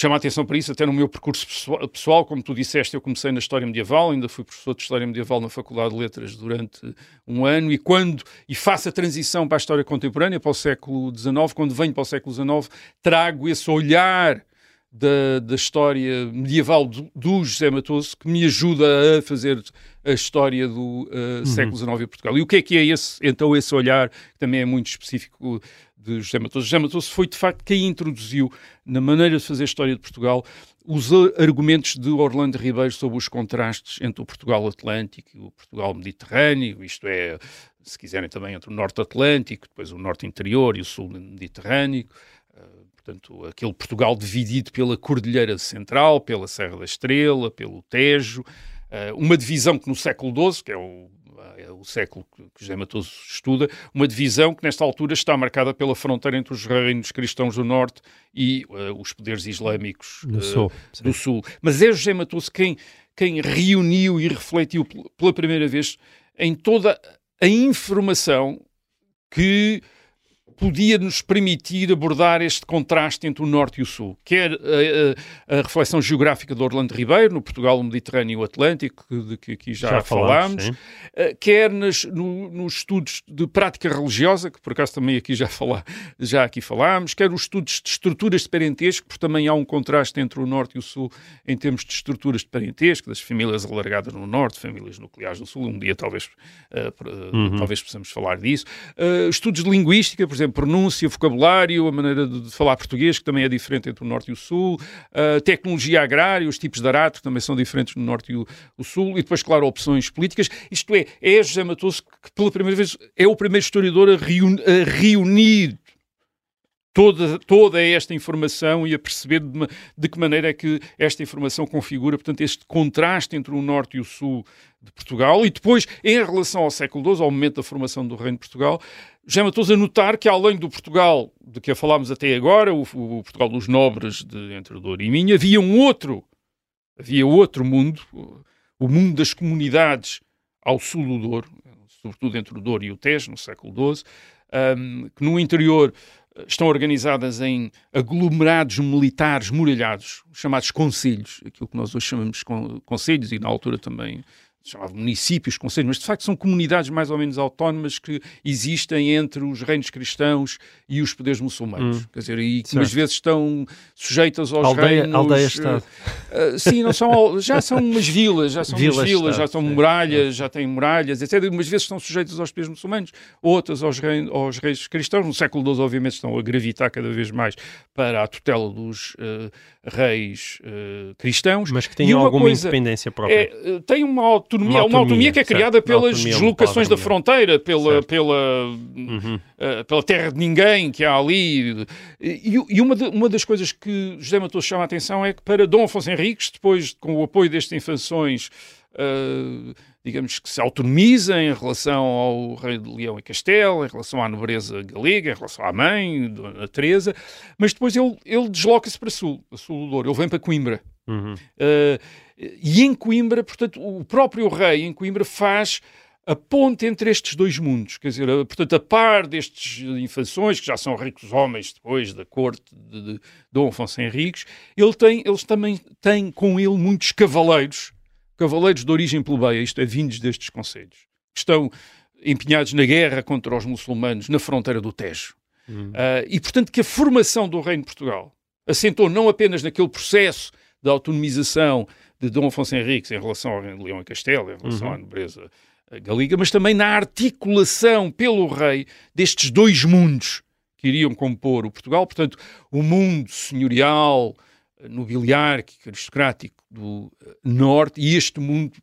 Speaker 2: chama a atenção para isso, até no meu percurso pessoal, como tu disseste, eu comecei na História Medieval, ainda fui professor de História Medieval na Faculdade de Letras durante um ano, e quando, e faço a transição para a História Contemporânea, para o século XIX, quando venho para o século XIX, trago esse olhar da, da história medieval do, do, José Matoso que me ajuda a fazer a história do uh, uhum. século XIX em Portugal. E o que é que é esse, então, esse olhar, que também é muito específico de José Matoso? José Matoso foi, de facto, quem introduziu na maneira de fazer história de Portugal os argumentos de Orlando Ribeiro sobre os contrastes entre o Portugal Atlântico e o Portugal Mediterrâneo, isto é, se quiserem também entre o Norte Atlântico, depois o Norte Interior e o Sul Mediterrâneo, portanto, aquele Portugal dividido pela Cordilheira Central, pela Serra da Estrela, pelo Tejo, uh, uma divisão que no século XII, que é o, é o século que José Matoso estuda, uma divisão que nesta altura está marcada pela fronteira entre os reinos cristãos do Norte e uh, os poderes islâmicos
Speaker 1: do, uh, sul,
Speaker 2: do Sul. Mas é José Matoso quem, quem reuniu e refletiu pela primeira vez em toda a informação que podia nos permitir abordar este contraste entre o Norte e o Sul, quer a, a, a reflexão geográfica de Orlando Ribeiro, no Portugal, o Mediterrâneo e o Atlântico, de que aqui já, já falámos, falámos uh, quer nas, no, nos estudos de prática religiosa, que por acaso também aqui já, já aqui falámos, quer os estudos de estruturas de parentesco, porque também há um contraste entre o Norte e o Sul em termos de estruturas de parentesco, das famílias alargadas no Norte, famílias nucleares no Sul, um dia talvez, uh, uhum. talvez possamos falar disso. Uh, estudos de linguística, por exemplo, pronúncia, vocabulário, a maneira de, falar português, que também é diferente entre o Norte e o Sul, a tecnologia agrária, os tipos de arato também são diferentes no Norte e o, o Sul, e depois, claro, opções políticas. Isto é, é José Matoso que pela primeira vez é o primeiro historiador a, a reunir toda, toda esta informação e a perceber de, de, que maneira é que esta informação configura, portanto, este contraste entre o Norte e o Sul de Portugal. E depois, em relação ao século XII, ao momento da formação do Reino de Portugal, já me estou a notar que, além do Portugal de que falámos até agora, o, o Portugal dos nobres de, entre Douro e Minho, havia um outro, havia outro mundo, o mundo das comunidades ao sul do Douro, sobretudo entre o Douro e o Tejo, no século XII, um, que no interior eh, estão organizadas em aglomerados militares muralhados, chamados conselhos, aquilo que nós hoje chamamos de conselhos, e na altura também chamava municípios, conselhos, mas de facto são comunidades mais ou menos autónomas que existem entre os reinos cristãos e os poderes muçulmanos. Hum. Quer dizer, e que umas vezes estão sujeitas aos
Speaker 1: aldeia,
Speaker 2: reinos.
Speaker 1: Aldeia-estado.
Speaker 2: Uh, uh, sim, não são, já são umas vilas, já são vilas, umas vilas, já são muralhas, já têm muralhas, etc. Umas vezes estão sujeitas aos poderes muçulmanos, outras aos, reis, aos reis cristãos. No século XII, obviamente, estão a gravitar cada vez mais para a tutela dos uh, reis cristãos.
Speaker 1: Mas que têm alguma coisa, independência própria.
Speaker 2: É, tem uma autonomia uma autonomia, uma autonomia que é criada certo. pelas deslocações da fronteira, pela, pela, uhum. uh, pela terra de ninguém que há ali. E, e uma, de, uma das coisas que José Matoso chama a atenção é que para Dom Afonso Henriques, depois com o apoio destas infâncias, uh, digamos que se autonomiza em relação ao rei de Leão e Castelo, em relação à nobreza galega, em relação à mãe, Dona Teresa, mas depois ele, ele desloca-se para sul, a sul do Douro, ele vem para Coimbra. Uhum. Uh, e em Coimbra, portanto, o próprio rei em Coimbra faz a ponte entre estes dois mundos, quer dizer, a, portanto, a par destes infâncios, que já são ricos homens depois da corte de, de Dom Afonso Henriques, ele tem, eles também têm com ele muitos cavaleiros, cavaleiros de origem plebeia, isto é, vindos destes conselhos, que estão empenhados na guerra contra os muçulmanos na fronteira do Tejo. Hum. Uh, e, portanto, que a formação do Reino de Portugal assentou não apenas naquele processo de autonomização de Dom Afonso Henriques em relação ao Leão e Castelo, em relação uhum. à nobreza galega, mas também na articulação pelo rei destes dois mundos que iriam compor o Portugal, portanto, o mundo senhorial, nobiliárquico, aristocrático do eh, norte e este mundo,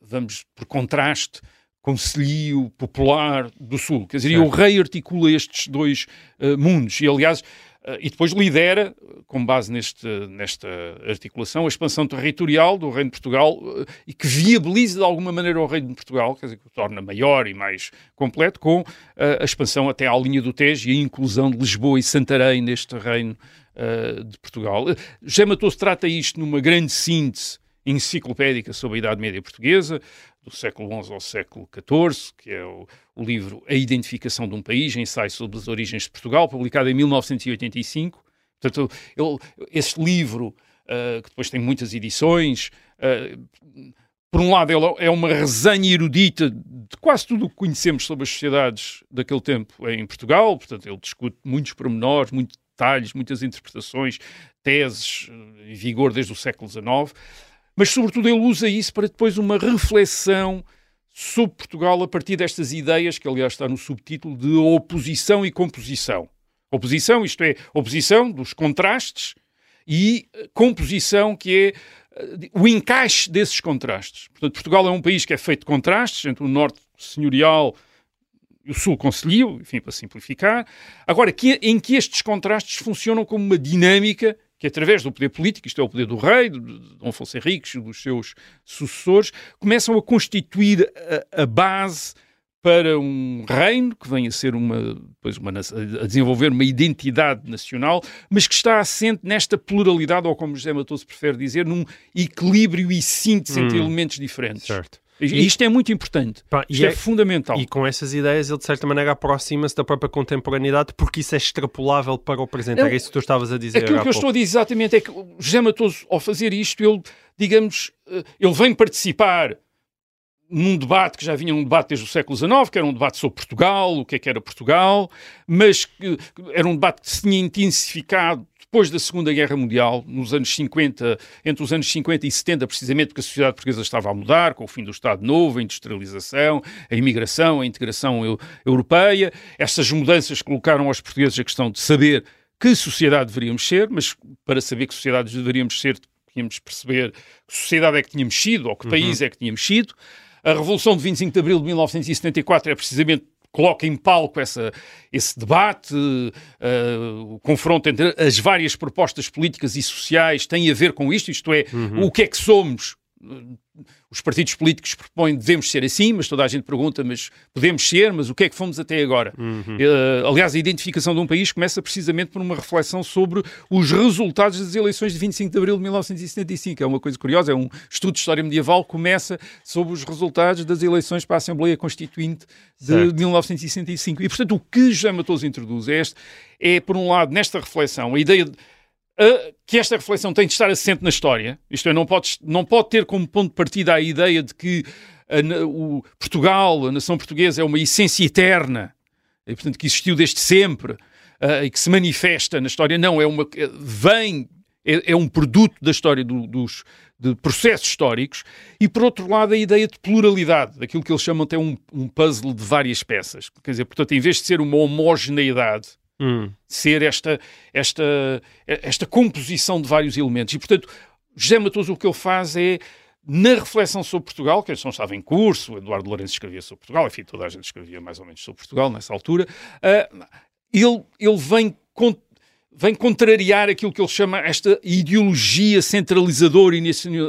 Speaker 2: vamos por contraste, conselho popular do sul. Quer dizer, certo. o rei articula estes dois uh, mundos e, aliás, Uh, e depois lidera, com base neste, nesta articulação, a expansão territorial do Reino de Portugal uh, e que viabiliza de alguma maneira o Reino de Portugal, quer dizer, que o torna maior e mais completo, com a expansão até à linha do Tejo e a inclusão de Lisboa e Santarém neste Reino de Portugal. Já Matoso trata isto numa grande síntese enciclopédica sobre a Idade Média Portuguesa, do século XI ao século XIV, que é o, o, livro A Identificação de um País, ensaio sobre as origens de Portugal, publicado em 1985. Portanto, ele, esse livro, uh, que depois tem muitas edições, uh, por um lado, ele é uma resenha erudita de quase tudo o que conhecemos sobre as sociedades daquele tempo em Portugal, portanto, ele discute muitos pormenores, muitos detalhes, muitas interpretações, teses eh, em vigor desde o século XIX mas sobretudo ele usa isso para depois uma reflexão sobre Portugal a partir destas ideias, que aliás está no subtítulo, de oposição e composição. Oposição, isto é, oposição dos contrastes e composição, que é eh, o encaixe desses contrastes. Portanto, Portugal é um país que é feito de contrastes entre o norte senhorial o sul concelhio, enfim, para simplificar. Agora, que, em que estes contrastes funcionam como uma dinâmica que através do poder político, isto é o poder do rei, de Dom Afonso Henriques e dos seus sucessores, começam a constituir a, a, base para um reino que vem a ser uma, depois uma, a desenvolver uma identidade nacional, mas que está assente nesta pluralidade, ou como José Matoso prefere dizer, num equilíbrio e síntese hum, entre elementos diferentes.
Speaker 1: Certo.
Speaker 2: E, isto é muito importante. Pá, isto é, é, fundamental.
Speaker 1: E com essas ideias ele, de certa maneira, aproxima-se da própria contemporaneidade porque isso é extrapolável para o presente. Era isso que tu estavas a dizer.
Speaker 2: Aquilo que eu estou a dizer exatamente é que José Matoso, ao fazer isto, ele, digamos, eh, ele vem participar num debate que já vinha um debate desde o século XIX, que era um debate sobre Portugal, o que é que era Portugal, mas que era um debate que se tinha intensificado depois da Segunda Guerra Mundial, nos anos 50, entre os anos 50 e 70, precisamente porque a sociedade portuguesa estava a mudar, com o fim do Estado Novo, a industrialização, a imigração, a integração eu, europeia. Estas mudanças colocaram aos portugueses a questão de saber que sociedade deveríamos ser, mas para saber que sociedades deveríamos ser, tínhamos de perceber que sociedade é que tínhamos sido, ou que uhum. país é que tínhamos sido. A Revolução de 25 de Abril de 1974 é precisamente coloca em palco essa, esse debate, uh, o confronto entre as várias propostas políticas e sociais tem a ver com isto, isto é, uhum. o que é que somos os partidos políticos propõem devemos ser assim, mas toda a gente pergunta, mas podemos ser, mas o que é que fomos até agora? Uhum. Uh, aliás, a identificação de um país começa precisamente por uma reflexão sobre os resultados das eleições de 25 de abril de 1975. É uma coisa curiosa, é um estudo de história medieval que começa sobre os resultados das eleições para a Assembleia Constituinte de certo. 1965. E, portanto, o que José Matoso introduz é, este, é, por um lado, nesta reflexão, a ideia de que esta reflexão tem de estar assente na história, isto é, não pode, não pode ter como ponto de partida a ideia de que a, o Portugal, a nação portuguesa, é uma essência eterna, e, portanto, que existiu desde sempre uh, e que se manifesta na história. Não, é uma. vem, é, é um produto da história do, dos de processos históricos, e por outro lado a ideia de pluralidade, daquilo que eles chamam até um, um puzzle de várias peças. Quer dizer, portanto, em vez de ser uma homogeneidade, hum. ser esta, esta, esta composição de vários elementos. E, portanto, José Matoso o que ele faz é na reflexão sobre Portugal, que a não estava em curso, o Eduardo Lourenço escrevia sobre Portugal, enfim, toda a gente escrevia mais ou menos sobre Portugal nessa altura, uh, ele, ele vem vem contrariar aquilo que ele chama esta ideologia centralizadora e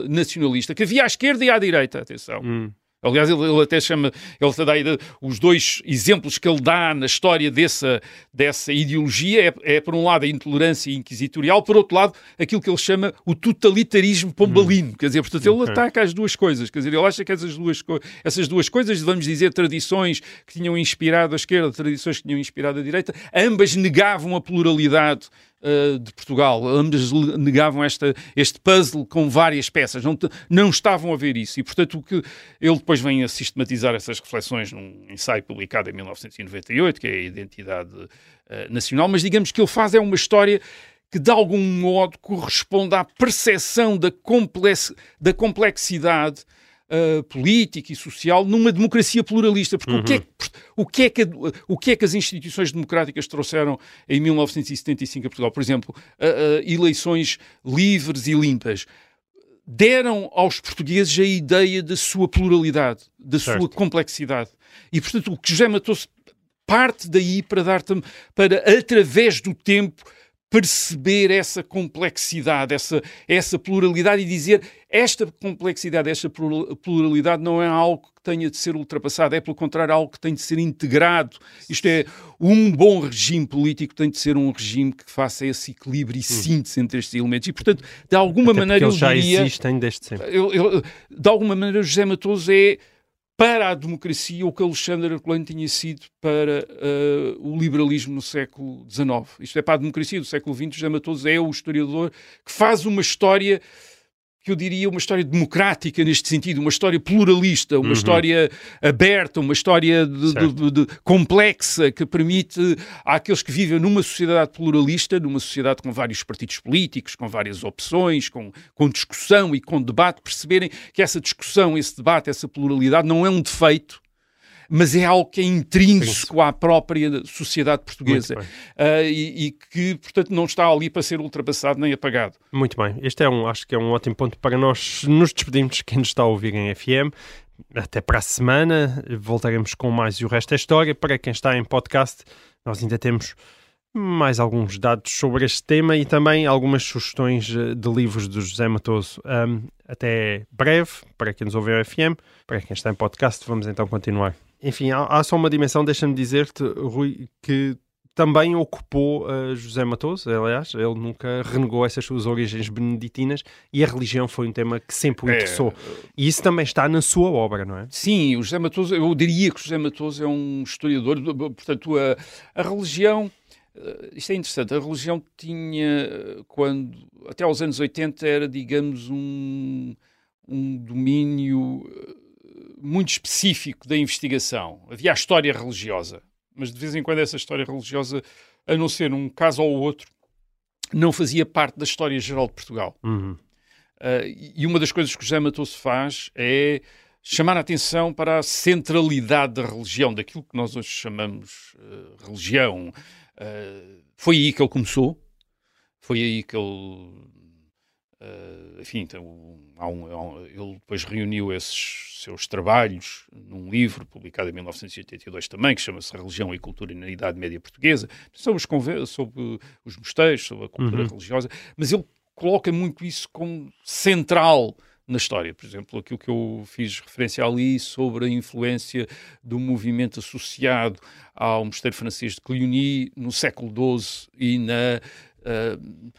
Speaker 2: nacionalista que havia à esquerda e à direita, atenção. Hum. Aliás, ele, ele, até chama, ele dá os dois exemplos que ele dá na história dessa, dessa ideologia é, é, por um lado, a intolerância inquisitorial, por outro lado, aquilo que ele chama o totalitarismo pombalino. Hum. Quer dizer, portanto, ele okay. ataca as duas coisas. Quer dizer, ele acha que essas duas, essas duas coisas, vamos dizer, tradições que tinham inspirado a esquerda, tradições que tinham inspirado a direita, ambas negavam a pluralidade uh, de Portugal. Ambas negavam esta, este puzzle com várias peças, não, não estavam a ver isso. E, portanto, o que ele depois vem a sistematizar essas reflexões num ensaio publicado em 1998, que é a Identidade uh, Nacional, mas digamos que ele faz é uma história que de algum modo corresponde à percepção da, complex, da complexidade uh, política e social numa democracia pluralista. Porque uhum. o, que é que, o, que é que, o que é que as instituições democráticas trouxeram em 1975 a Portugal? Por exemplo, uh, uh, eleições livres e limpas deram aos portugueses a ideia da sua pluralidade, da certo. sua complexidade. E, portanto, o que José Matou-se parte daí para dar para, através do tempo, perceber essa complexidade, essa, essa pluralidade e dizer esta complexidade, esta pluralidade não é algo que tenha de ser ultrapassado, é pelo contrário algo que tem de ser integrado. Isto é, um bom regime político tem de ser um regime que faça esse equilíbrio e síntese entre estes elementos. E, portanto, de alguma
Speaker 1: Até
Speaker 2: maneira.
Speaker 1: Eles já
Speaker 2: diria,
Speaker 1: existem desde sempre.
Speaker 2: Eu, eu, de alguma maneira, José Matoso é para a democracia o que Alexandre Herculano tinha sido para uh, o liberalismo no século XIX. Isto é, para a democracia do século XX, José Matoso é o historiador que faz uma história que eu diria uma história democrática neste sentido, uma história pluralista, uma uhum. história aberta, uma história de, de, de, complexa que permite àqueles que vivem numa sociedade pluralista, numa sociedade com vários partidos políticos, com várias opções, com, com discussão e com debate, perceberem que essa discussão, esse debate, essa pluralidade não é um defeito, mas é algo que é intrínseco à própria sociedade portuguesa uh, e, e, que, portanto, não está ali para ser ultrapassado nem apagado.
Speaker 1: Muito bem. Este é um, acho que é um ótimo ponto para nós nos despedirmos quem nos está a ouvir em FM. Até para a semana, voltaremos com mais e o resto da história. Para quem está em podcast, nós ainda temos mais alguns dados sobre este tema e também algumas sugestões eh, de livros do José Matoso. Um, até breve, para quem nos ouve em FM, para quem está em podcast, vamos então continuar. Enfim, há, há só uma dimensão, deixa-me dizer-te, Rui, que também ocupou uh, José Matoso, aliás, ele nunca renegou essas suas origens beneditinas e a religião foi um tema que sempre o é, interessou. É, e isso também está na sua obra, não é?
Speaker 2: Sim, o José Matoso, eu diria que o José Matoso é um historiador, portanto, a, a religião. Uh, isto é interessante, a religião tinha, quando, até aos anos 80, era, digamos, um, um domínio muito específico da investigação. Havia a história religiosa, mas de vez em quando essa história religiosa, a não ser um caso ou outro, não fazia parte da história geral de Portugal. Uhum. Uh, e uma das coisas que o José Matoso faz é chamar a atenção para a centralidade da religião, daquilo que nós hoje chamamos uh, religião. Uh, foi aí que ele começou, foi aí que ele. Enfim, então, há um, há um, ele depois reuniu esses seus trabalhos num livro publicado em 1982 também, que chama-se Religião e Cultura na Idade Média Portuguesa, sobre os, sobre os mosteiros, sobre a cultura uhum. religiosa, mas ele coloca muito isso como central na história. Por exemplo, aquilo que eu fiz referência ali sobre a influência do movimento associado ao mosteiro francês de Cluny no século XII e na uh,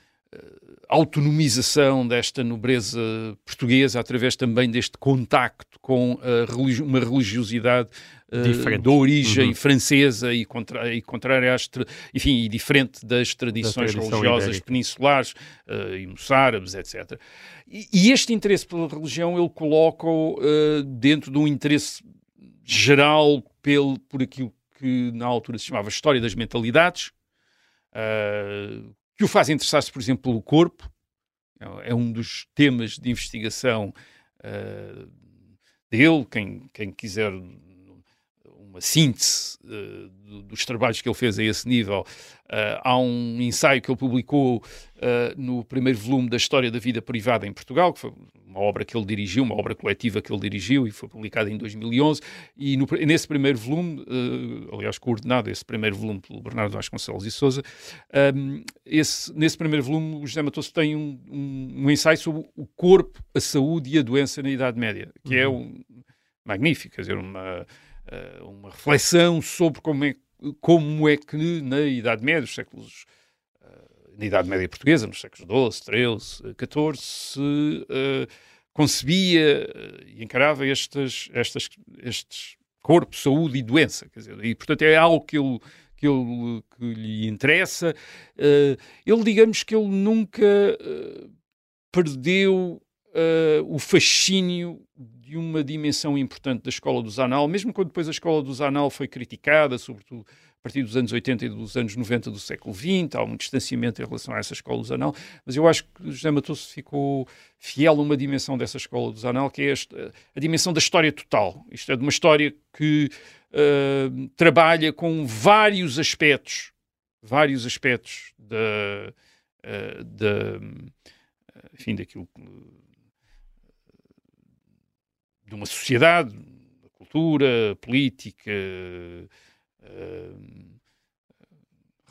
Speaker 2: autonomização desta nobreza portuguesa através também deste contacto com religi uma religiosidade uh, da origem uhum. francesa e, contra, e contrária às, enfim, e diferente das tradições da religiosas ibérica. peninsulares uh, e moçárabes, etc. E, e, este interesse pela religião ele coloca-o uh, dentro de um interesse geral pelo, por aquilo que na altura se chamava História das Mentalidades, uh, que o faz interessar-se, por exemplo, pelo corpo, é um dos temas de investigação uh, dele. Quem, quem quiser uma síntese uh, dos trabalhos que ele fez a esse nível. Uh, há um ensaio que ele publicou uh, no primeiro volume da História da Vida Privada em Portugal, que foi uma obra que ele dirigiu, uma obra coletiva que ele dirigiu e foi publicada em 2011. E no, nesse primeiro volume, aliás, coordenado esse primeiro volume pelo Bernardo Vasconcelos e Souza, um, esse, nesse primeiro volume, o José Matoso tem um, um, um, ensaio sobre o corpo, a saúde e a doença na Idade Média, que é uhum. é um, magnífico, quer dizer, uma uma reflexão sobre como é, como é que na Idade Média, nos séculos, uh, na Idade Média portuguesa, nos séculos XII, XIII, XIV, se uh, concebia e encarava estas, estas, estes corpo, saúde e doença. Quer dizer, e, portanto, é algo que ele, que, ele, que lhe interessa. ele, digamos que ele nunca perdeu o fascínio de uma dimensão importante da escola do Zanal, mesmo quando depois a escola do Zanal foi criticada, sobretudo a partir dos anos 80 e dos anos 90 do século XX, há um distanciamento em relação a essa escola do Zanal, mas eu acho que José Matoso ficou fiel a uma dimensão dessa escola do Zanal, que é esta, a dimensão da história total. Isto é de uma história que uh, trabalha com vários aspectos, vários aspectos da, uh, da enfim, daquilo que de uma sociedade, da cultura, política, uh,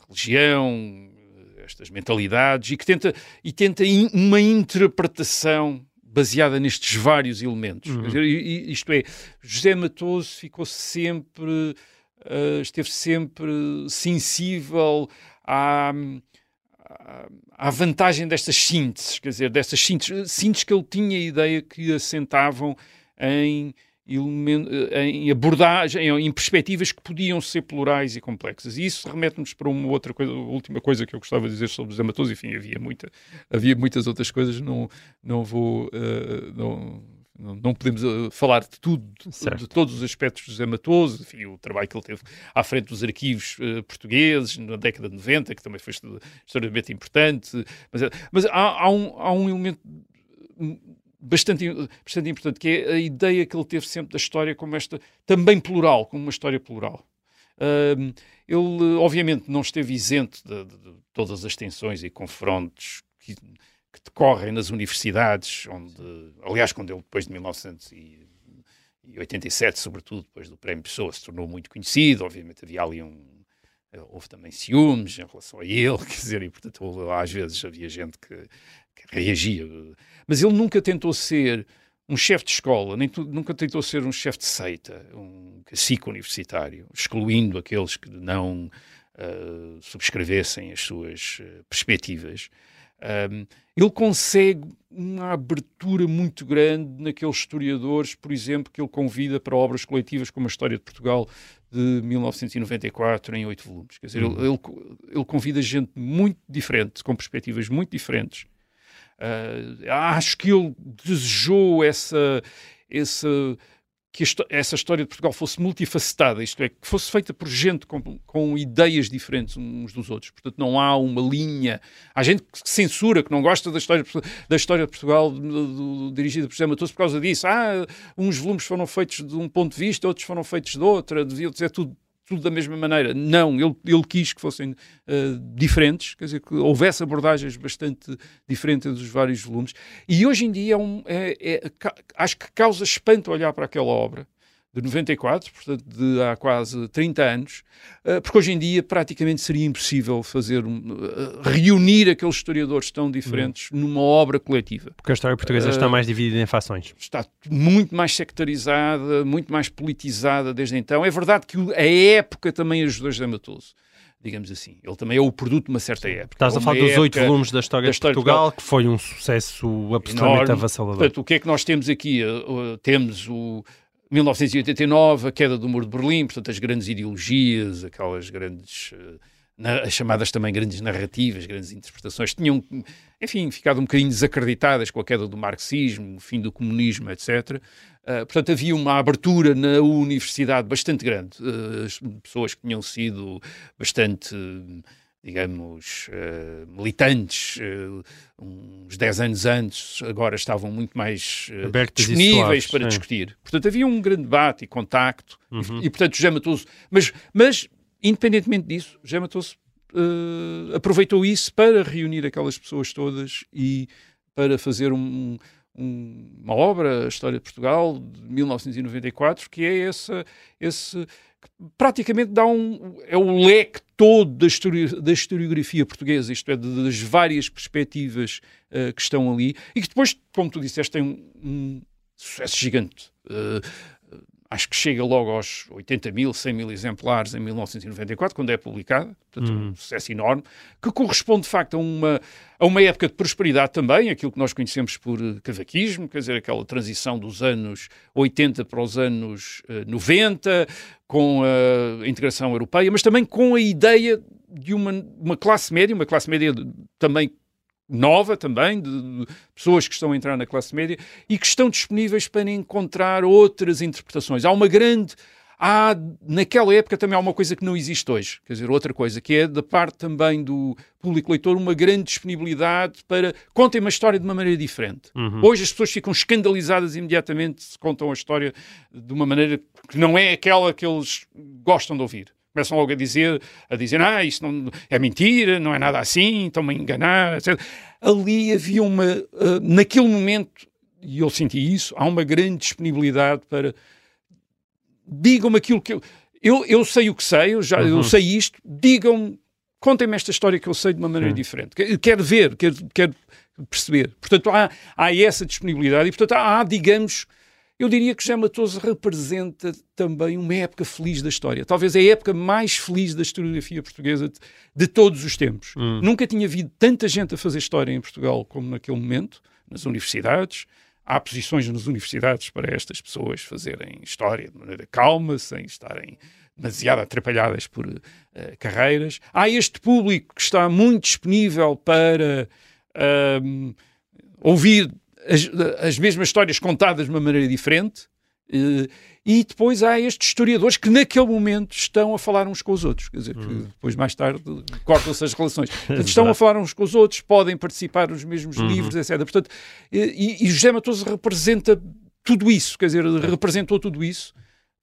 Speaker 2: religião, estas mentalidades, e que tenta, e tenta in, uma interpretação baseada nestes vários elementos. Uhum. Dizer, isto é, José Matoso ficou sempre, uh, esteve sempre sensível à, à, vantagem destas sínteses, quer dizer, destas sínteses, sínteses que ele tinha a ideia que assentavam em, em abordagem, em perspectivas que podiam ser plurais e complexas. E isso remete-nos para uma outra coisa, a última coisa que eu gostava de dizer sobre os amatores. Enfim, havia, muita, havia muitas outras coisas, não, não vou. Uh, não, não, podemos uh, falar de tudo, de, de, todos os aspectos do José Matoso, enfim, o trabalho que ele teve à frente dos arquivos uh, portugueses na década de 90, que também foi extremamente importante. Mas, mas há, há, um, há um elemento bastante, bastante importante, que é a ideia que ele teve sempre da história como esta, também plural, como uma história plural. Ele, obviamente, não esteve isento de, de, de todas as tensões e confrontos que, que, decorrem nas universidades, onde, aliás, quando ele, depois de 1987, sobretudo depois do Prémio Pessoa, se tornou muito conhecido, obviamente havia ali um. Houve também ciúmes em relação a ele, quer dizer, e portanto, às vezes havia gente que reagia mas ele nunca tentou ser um chefe de escola, nem nunca tentou ser um chefe de seita, um cacique universitário, excluindo aqueles que não uh, subscrevessem as suas uh, perspectivas. Um, ele consegue uma abertura muito grande naqueles historiadores, por exemplo, que ele convida para obras coletivas como a História de Portugal de 1994 em oito volumes. Quer dizer, uhum. ele, ele, ele convida gente muito diferente, com perspectivas muito diferentes, Uh, acho que ele desejou essa, essa, que essa história de Portugal fosse multifacetada, isto é, que fosse feita por gente com, com ideias diferentes uns dos outros. Portanto, não há uma linha. Há gente que censura, que não gosta da história, da história de Portugal do, do, dirigida por José Matoso por causa disso. Ah, uns volumes foram feitos de um ponto de vista, outros foram feitos de outra, devia ser tudo tudo da mesma maneira. Não, ele, ele quis que fossem uh, diferentes, quer dizer, que houvesse abordagens bastante diferentes dos vários volumes. E hoje em dia é um, é, é, acho que causa espanto olhar para aquela obra de 94, portanto de há quase 30 anos, eh, porque hoje em dia praticamente seria impossível fazer eh, reunir aqueles historiadores tão diferentes uhum. numa obra coletiva.
Speaker 1: Porque a história portuguesa uh, está mais dividida em fações.
Speaker 2: Está muito mais sectarizada, muito mais politizada desde então. É verdade que a época também ajudou José Matoso digamos assim. Ele também é o produto de uma certa época.
Speaker 1: Estás a falar dos oito volumes da história, da história de, Portugal, de Portugal, que foi um sucesso absolutamente Enorme. avassalador.
Speaker 2: Portanto, o que é que nós temos aqui? Temos o, 1989, a queda do Muro de Berlim, portanto, as grandes ideologias, aquelas grandes. Uh, as chamadas também grandes narrativas, grandes interpretações, tinham, enfim, ficado um bocadinho desacreditadas com a queda do marxismo, o fim do comunismo, etc. Ah, portanto, havia uma abertura na universidade bastante grande. As pessoas que tinham sido bastante digamos, uh, militantes, uh, uns 10 anos antes, agora estavam muito mais uh, disponíveis para sim. discutir. Portanto, havia um grande debate e contacto, uhum. e, e, portanto, José Matoso... Mas, mas, independentemente disso, José Matoso aproveitou isso para reunir aquelas pessoas todas e para fazer um, um, uma obra, a História de Portugal, de 1994, que é essa, esse praticamente dá um é o leque todo da, histori da historiografia portuguesa, isto é, das várias perspectivas uh, que estão ali, e que depois, como tu disseste, tem um, um sucesso gigante. Uh, acho que chega logo aos 80 mil, 100 mil exemplares em 1994, quando é publicada, portanto, um uhum. sucesso enorme, que corresponde de facto a uma, a uma época de prosperidade também, aquilo que nós conhecemos por eh, cavaquismo, quer dizer, aquela transição dos anos 80 para os anos uh, 90, com a integração europeia, mas também com a ideia de uma, uma classe média, uma classe média também nova também, de, pessoas que estão a entrar na classe média e que estão disponíveis para encontrar outras interpretações. Há uma grande. Há, naquela época também há uma coisa que não existe hoje, quer dizer, outra coisa, que é da parte também do público leitor uma grande disponibilidade para contem uma história de uma maneira diferente. Uhum. Hoje as pessoas ficam escandalizadas imediatamente se contam a história de uma maneira que não é aquela que eles gostam de ouvir começam logo a dizer, a dizer, ah, isso não, é mentira, não é nada assim, estão-me a enganar, etc. Ali havia uma, uh, naquele momento, e eu senti isso, há uma grande disponibilidade para digam-me aquilo que eu, eu, eu sei o que sei, eu, já, uhum. eu sei isto, digam-me, contem-me esta história que eu sei de uma maneira diferente. Quero ver, quero, quero perceber. Portanto, há, há essa disponibilidade e, portanto, há digamos, eu diria que José Matoso representa também uma época feliz da história. Talvez é a época mais feliz da historiografia portuguesa de, de todos os tempos. Hum. Nunca tinha havido tanta gente a fazer história em Portugal como naquele momento, nas universidades. Há posições nas universidades para estas pessoas fazerem história de maneira calma, sem estarem demasiado atrapalhadas por uh, carreiras. Há este público que está muito disponível para uh, ouvir as, as mesmas histórias contadas de uma maneira diferente. Uh, e depois há estes historiadores que naquele momento estão a falar uns com os outros, quer dizer, que hum. depois mais tarde cortam-se as relações. Portanto, estão a falar uns com os outros, podem participar nos mesmos uhum. livros, etc. Portanto, e, e José Matoso representa tudo isso, quer dizer, representou tudo isso.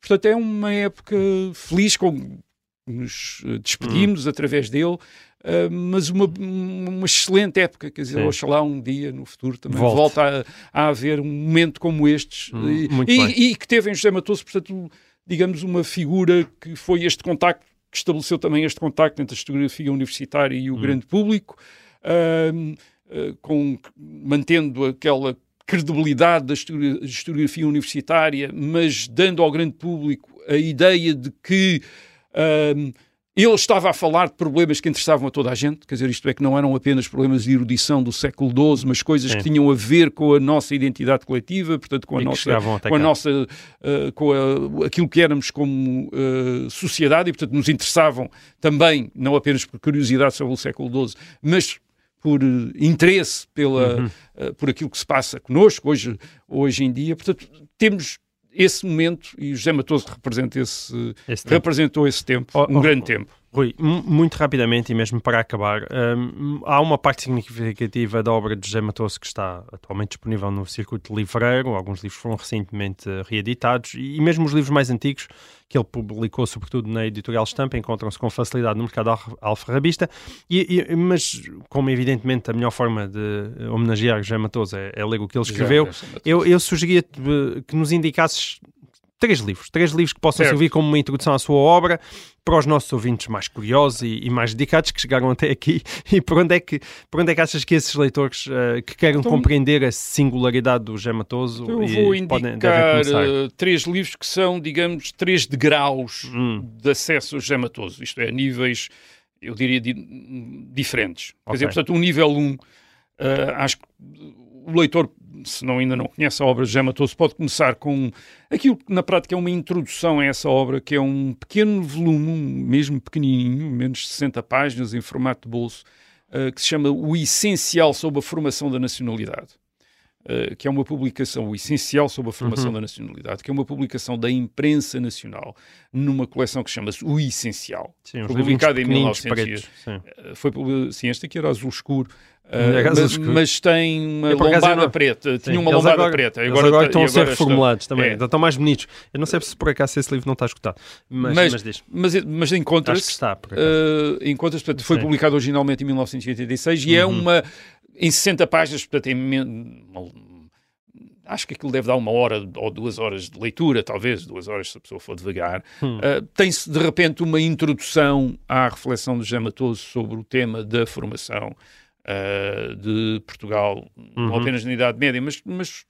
Speaker 2: Portanto, é uma época feliz, com nos despedimos uhum. através dele. Uh, mas uma, uma excelente época, quer dizer, Sim. oxalá um dia no futuro também Volte. volta a, a, haver um momento como estes hum, e, e, e, que teve em José Matoso, portanto, digamos, uma figura que foi este contacto, que estabeleceu também este contacto entre a historiografia universitária e o hum. grande público, uh, uh, com, mantendo aquela credibilidade da historiografia universitária, mas dando ao grande público a ideia de que ele estava a falar de problemas que interessavam a toda a gente, quer dizer, isto é que não eram apenas problemas de erudição do século XII, mas coisas Sim. que tinham a ver com a nossa identidade coletiva, portanto, com a nossa, com a nossa, uh, com a, aquilo que éramos como uh, sociedade e, portanto, nos interessavam também, não apenas por curiosidade sobre o século XII, mas por uh, interesse pela, uhum. por aquilo que se passa connosco hoje, hoje em dia. Portanto, temos esse momento, e o José Matoso representa esse, esse representou esse tempo, oh, um oh, grande oh, tempo.
Speaker 1: Rui, muito rapidamente e mesmo para acabar, um, há uma parte significativa da obra de José Matoso que está atualmente disponível no circuito livreiro, alguns livros foram recentemente reeditados e, mesmo os livros mais antigos que ele publicou, sobretudo na editorial Estampa, encontram-se com facilidade no mercado alfarrabista, e, e, mas como evidentemente a melhor forma de homenagear José Matoso é, é ler o que ele escreveu, eu, eu sugeria que nos indicasses três livros, três livros que possam certo. servir como uma introdução à sua obra para os nossos ouvintes mais curiosos e, e, mais dedicados que chegaram até aqui e por onde é que, por onde é que achas que esses leitores uh, que querem então, compreender a singularidade do Gematoso
Speaker 2: eu vou indicar uh, três livros que são, digamos, três degraus hum. de acesso ao Gematoso, isto é, níveis, eu diria, di diferentes. Okay. Quer dizer, portanto, um nível 1, um, uh, acho que o leitor se não ainda não conhece a obra de José Matoso, pode começar com aquilo que na prática é uma introdução a essa obra, que é um pequeno volume, mesmo pequenininho, menos de 60 páginas, em formato de bolso, uh, que se chama O Essencial sobre a Formação da Nacionalidade. Uh, que é uma publicação, o essencial sobre a formação uhum. da nacionalidade, que é uma publicação da imprensa nacional, numa coleção que chama-se O Essencial.
Speaker 1: Sim,
Speaker 2: foi publicada em 1900.
Speaker 1: Pretos, sim.
Speaker 2: Foi, sim, este aqui era azul escuro. Uh, mas, mas, tem uma
Speaker 1: eu,
Speaker 2: lombada preta.
Speaker 1: Sim.
Speaker 2: Tinha uma lombada
Speaker 1: agora,
Speaker 2: preta.
Speaker 1: Agora, agora estão a ser reformulados
Speaker 2: estão,
Speaker 1: também.
Speaker 2: É.
Speaker 1: Estão mais bonitos. Eu não sei se por acaso esse livro não está escutado. Mas, mas, mas,
Speaker 2: mas, mas encontra-se.
Speaker 1: está,
Speaker 2: uh, encontra portanto, foi publicado originalmente em 1986 e é
Speaker 1: Uhum.
Speaker 2: uma. em 60 páginas, portanto, uma, acho que aquilo deve dar uma hora ou duas horas de leitura, talvez duas horas se a pessoa for devagar.
Speaker 1: Hum.
Speaker 2: Uh, Tem-se de repente uma introdução à reflexão de José Matoso sobre o tema da formação uh, de Portugal,
Speaker 1: Uhum.
Speaker 2: não apenas na Idade Média, mas, mas,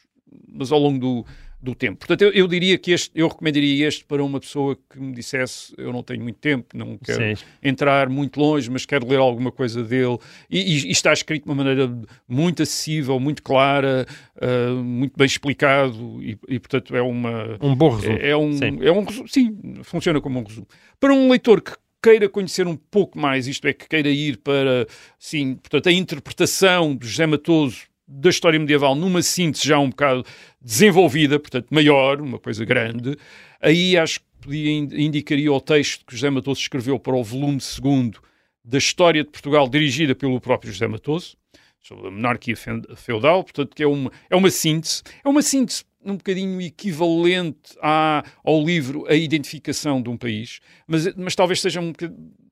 Speaker 2: mas ao longo do, do tempo. Portanto, eu, eu, diria que este, eu recomendaria este para uma pessoa que me dissesse eu não tenho muito tempo, não quero
Speaker 1: Sim.
Speaker 2: entrar muito longe, mas quero ler alguma coisa dele. E, e, e está escrito de uma maneira muito acessível, muito clara, uh, muito bem explicado e, e, portanto, é uma...
Speaker 1: Um bom resumo.
Speaker 2: É, é um,
Speaker 1: sim.
Speaker 2: é um resumo, sim, funciona como um resumo. Para um leitor que queira conhecer um pouco mais, isto é, que queira ir para, sim, portanto, a interpretação de José Matoso da história medieval numa síntese já um bocado desenvolvida, portanto, maior, uma coisa grande, aí acho que podia, indicaria o texto que José Matoso escreveu para o volume segundo da História de Portugal, dirigida pelo próprio José Matoso, sobre a monarquia feudal, portanto, que é uma, é uma síntese, é uma síntese um bocadinho equivalente à, ao livro A Identificação de um País, mas, mas talvez seja um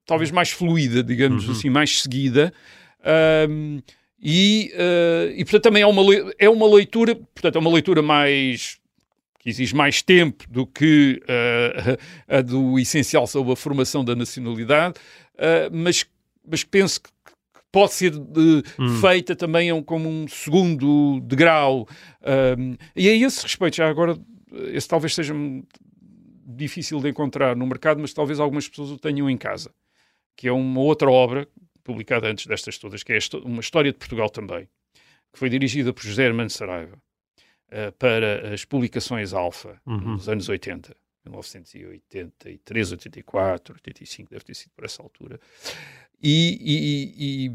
Speaker 2: talvez mais fluida, digamos
Speaker 1: Uhum.
Speaker 2: assim, mais seguida. Um, e, uh, e, portanto, também é uma, é uma leitura, portanto, é uma leitura mais que exige mais tempo do que uh, a do essencial sobre a formação da nacionalidade, uh, mas, mas penso que pode ser de,
Speaker 1: Hum.
Speaker 2: feita também um- como um segundo degrau. Um, e a esse respeito, já agora, esse talvez seja difícil de encontrar no mercado, mas talvez algumas pessoas o tenham em casa, que é uma outra obra publicada antes destas todas, que é uma história de Portugal também, que foi dirigida por José Hermano Saraiva uh, para as publicações Alfa
Speaker 1: Uhum.
Speaker 2: nos anos 80. 1983, 84, 85, deve ter sido por essa altura. E, e- e-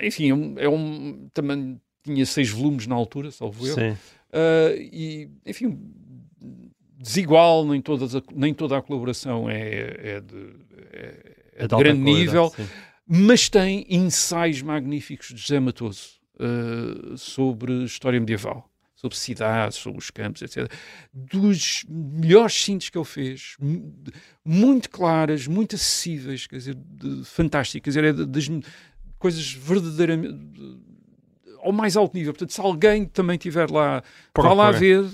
Speaker 2: e, enfim, é um, é um- também tinha seis volumes na altura, salvo eu.
Speaker 1: Sim.
Speaker 2: Uh, e, enfim, desigual, nem, todas a- nem toda a colaboração é, é de, é- é
Speaker 1: É
Speaker 2: de grande nível,
Speaker 1: sim.
Speaker 2: mas tem ensaios magníficos de José Matoso uh, sobre história medieval. Sobre cidades, sobre os campos, etc. Dos melhores síntese que ele fez, mu- muito claras, muito acessíveis, quer dizer, fantásticas, quer dizer, é das coisas verdadeiramente ao mais alto nível. Portanto, se alguém também estiver lá, vá lá ver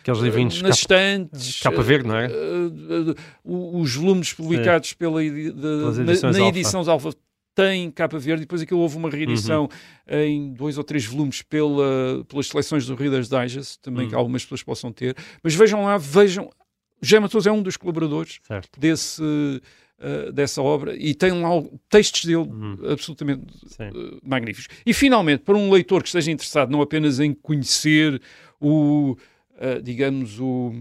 Speaker 1: Aqueles
Speaker 2: eh,
Speaker 1: livrinhos
Speaker 2: nas
Speaker 1: capa-
Speaker 2: estantes,
Speaker 1: capa verde, não é?
Speaker 2: eh, eh, o- os volumes publicados pela, na, na edição Alfa têm capa verde depois aquilo houve uma reedição
Speaker 1: Uhum.
Speaker 2: em dois ou três volumes pela, pelas seleções do Reader's Digest, também
Speaker 1: Uhum.
Speaker 2: que algumas pessoas possam ter. Mas vejam lá, vejam. José Matoso é um dos colaboradores
Speaker 1: Certo.
Speaker 2: desse, eh, dessa obra e tem lá textos dele
Speaker 1: Uhum.
Speaker 2: absolutamente eh, magníficos. E finalmente, para um leitor que esteja interessado não apenas em conhecer o, eh, digamos, o,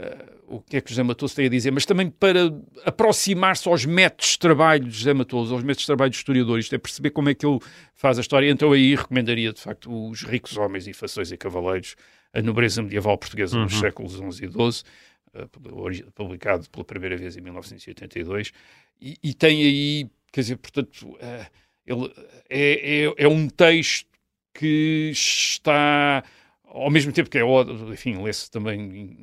Speaker 2: eh, o que é que José Matoso tem a dizer, mas também para aproximar-se aos métodos de trabalho de José Matoso, aos métodos de trabalho do historiador, isto é perceber como é que ele faz a história. Então aí recomendaria, de facto, os ricos homens e fações e cavaleiros, a nobreza medieval portuguesa nos
Speaker 1: Uhum.
Speaker 2: séculos XI e XII, eh, ori- publicado pela primeira vez em 1982, e, e tem aí, quer dizer, portanto, eh, ele é, é, é um texto que está ao mesmo tempo que é, enfim, lê-se também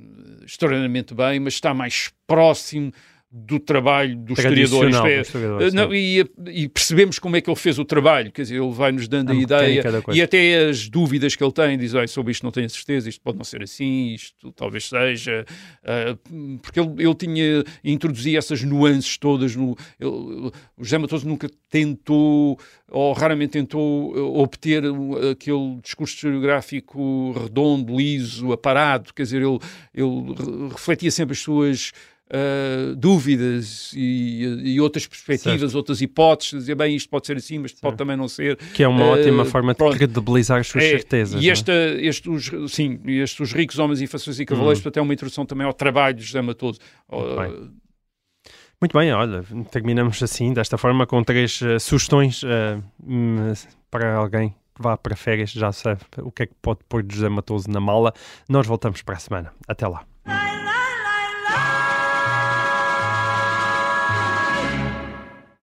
Speaker 2: extraordinariamente bem, mas está mais próximo do trabalho do historiador. Isto
Speaker 1: Tradicional
Speaker 2: é,
Speaker 1: do historiador,
Speaker 2: eh,
Speaker 1: sim.
Speaker 2: não, e, e percebemos como é que ele fez o trabalho, quer dizer, ele vai-nos dando
Speaker 1: A
Speaker 2: a, ideia e até as dúvidas que ele tem, diz, "Olha, sobre isto não tenho certeza, isto pode não ser assim, isto talvez seja, ah, porque ele, ele tinha, introduzia essas nuances todas, no, ele- o José Matoso nunca tentou, ou raramente tentou, eh, obter aquele discurso historiográfico redondo, liso, aparado, quer dizer, ele, ele re- refletia sempre as suas uh, dúvidas e, e, outras perspectivas, certo. outras hipóteses, dizer bem, isto pode ser assim, mas certo. pode também não ser.
Speaker 1: Que é uma uh, ótima forma de pronto. credibilizar as suas é, certezas.
Speaker 2: E é? esta, este, os, sim, estes os ricos homens e fações e cavaleiros, hum. portanto, é uma introdução também ao trabalho de José Matoso.
Speaker 1: Muito, bem, olha, terminamos assim, desta forma, com três uh, sugestões uh, para alguém que vá para férias, já sabe o que é que pode pôr José Matoso na mala. Nós voltamos para a semana. Até lá.